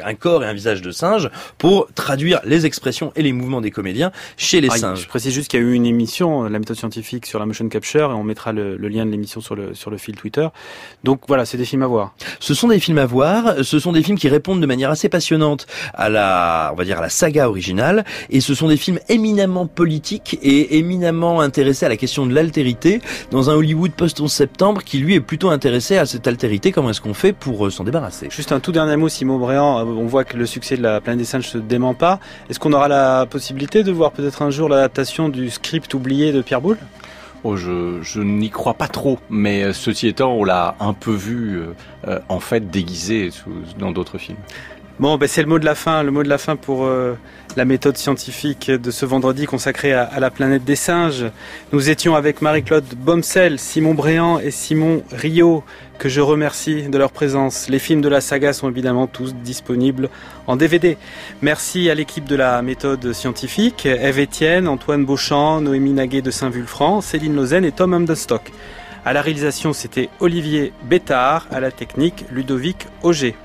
un corps et un visage de singe, pour traduire les expressions et les mouvements des comédiens chez les ah, singes. Je précise juste qu'il y a eu une émission, euh, la méthode scientifique sur la motion capture, et on mettra le, lien de l'émission sur le, sur le fil Twitter. Donc voilà, c'est des films à voir. Ce sont des films à voir, ce sont des films qui répondent de manière assez passionnante à la, on va dire, à la saga originale, et ce sont des films éminemment politiques et éminemment intéressés à la question de l'altérité, dans un Hollywood post-11 septembre qui lui est plutôt intéressé à cette altérité, comment est-ce qu'on fait pour euh, s'en débarrasser? Juste un tout dernier mot, Simon Bréant, euh, on voit que le succès de la planète des singes se dément pas. Est-ce qu'on aura la possibilité de voir peut-être un jour l'adaptation du script oublié de Pierre Boulle? Oh, je, n'y crois pas trop, mais euh, ceci étant, on l'a un peu vu euh, euh, en fait déguisé dans d'autres films. Bon, ben c'est le mot de la fin, le mot de la fin pour la méthode scientifique de ce vendredi consacré à, la planète des singes. Nous étions avec Marie-Claude Bomsel, Simon Bréant et Simon Rio, que je remercie de leur présence. Les films de la saga sont évidemment tous disponibles en DVD. Merci à l'équipe de la méthode scientifique, Eve Etienne, Antoine Beauchamp, Noémie Naguet de Saint-Vulfranc, Céline Lozen et Tom Humdenstock. À la réalisation, c'était Olivier Bétard, à la technique, Ludovic Auger.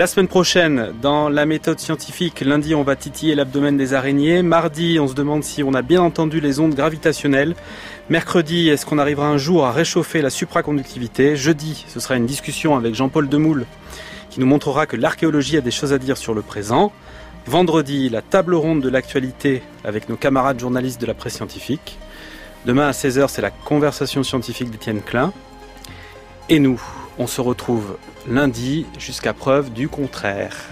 La semaine prochaine, dans la méthode scientifique, lundi on va titiller l'abdomen des araignées, mardi on se demande si on a bien entendu les ondes gravitationnelles, mercredi est-ce qu'on arrivera un jour à réchauffer la supraconductivité, jeudi ce sera une discussion avec Jean-Paul Demoule qui nous montrera que l'archéologie a des choses à dire sur le présent, vendredi la table ronde de l'actualité avec nos camarades journalistes de la presse scientifique, demain à 16h c'est la conversation scientifique d'Étienne Klein, et nous, on se retrouve lundi jusqu'à preuve du contraire.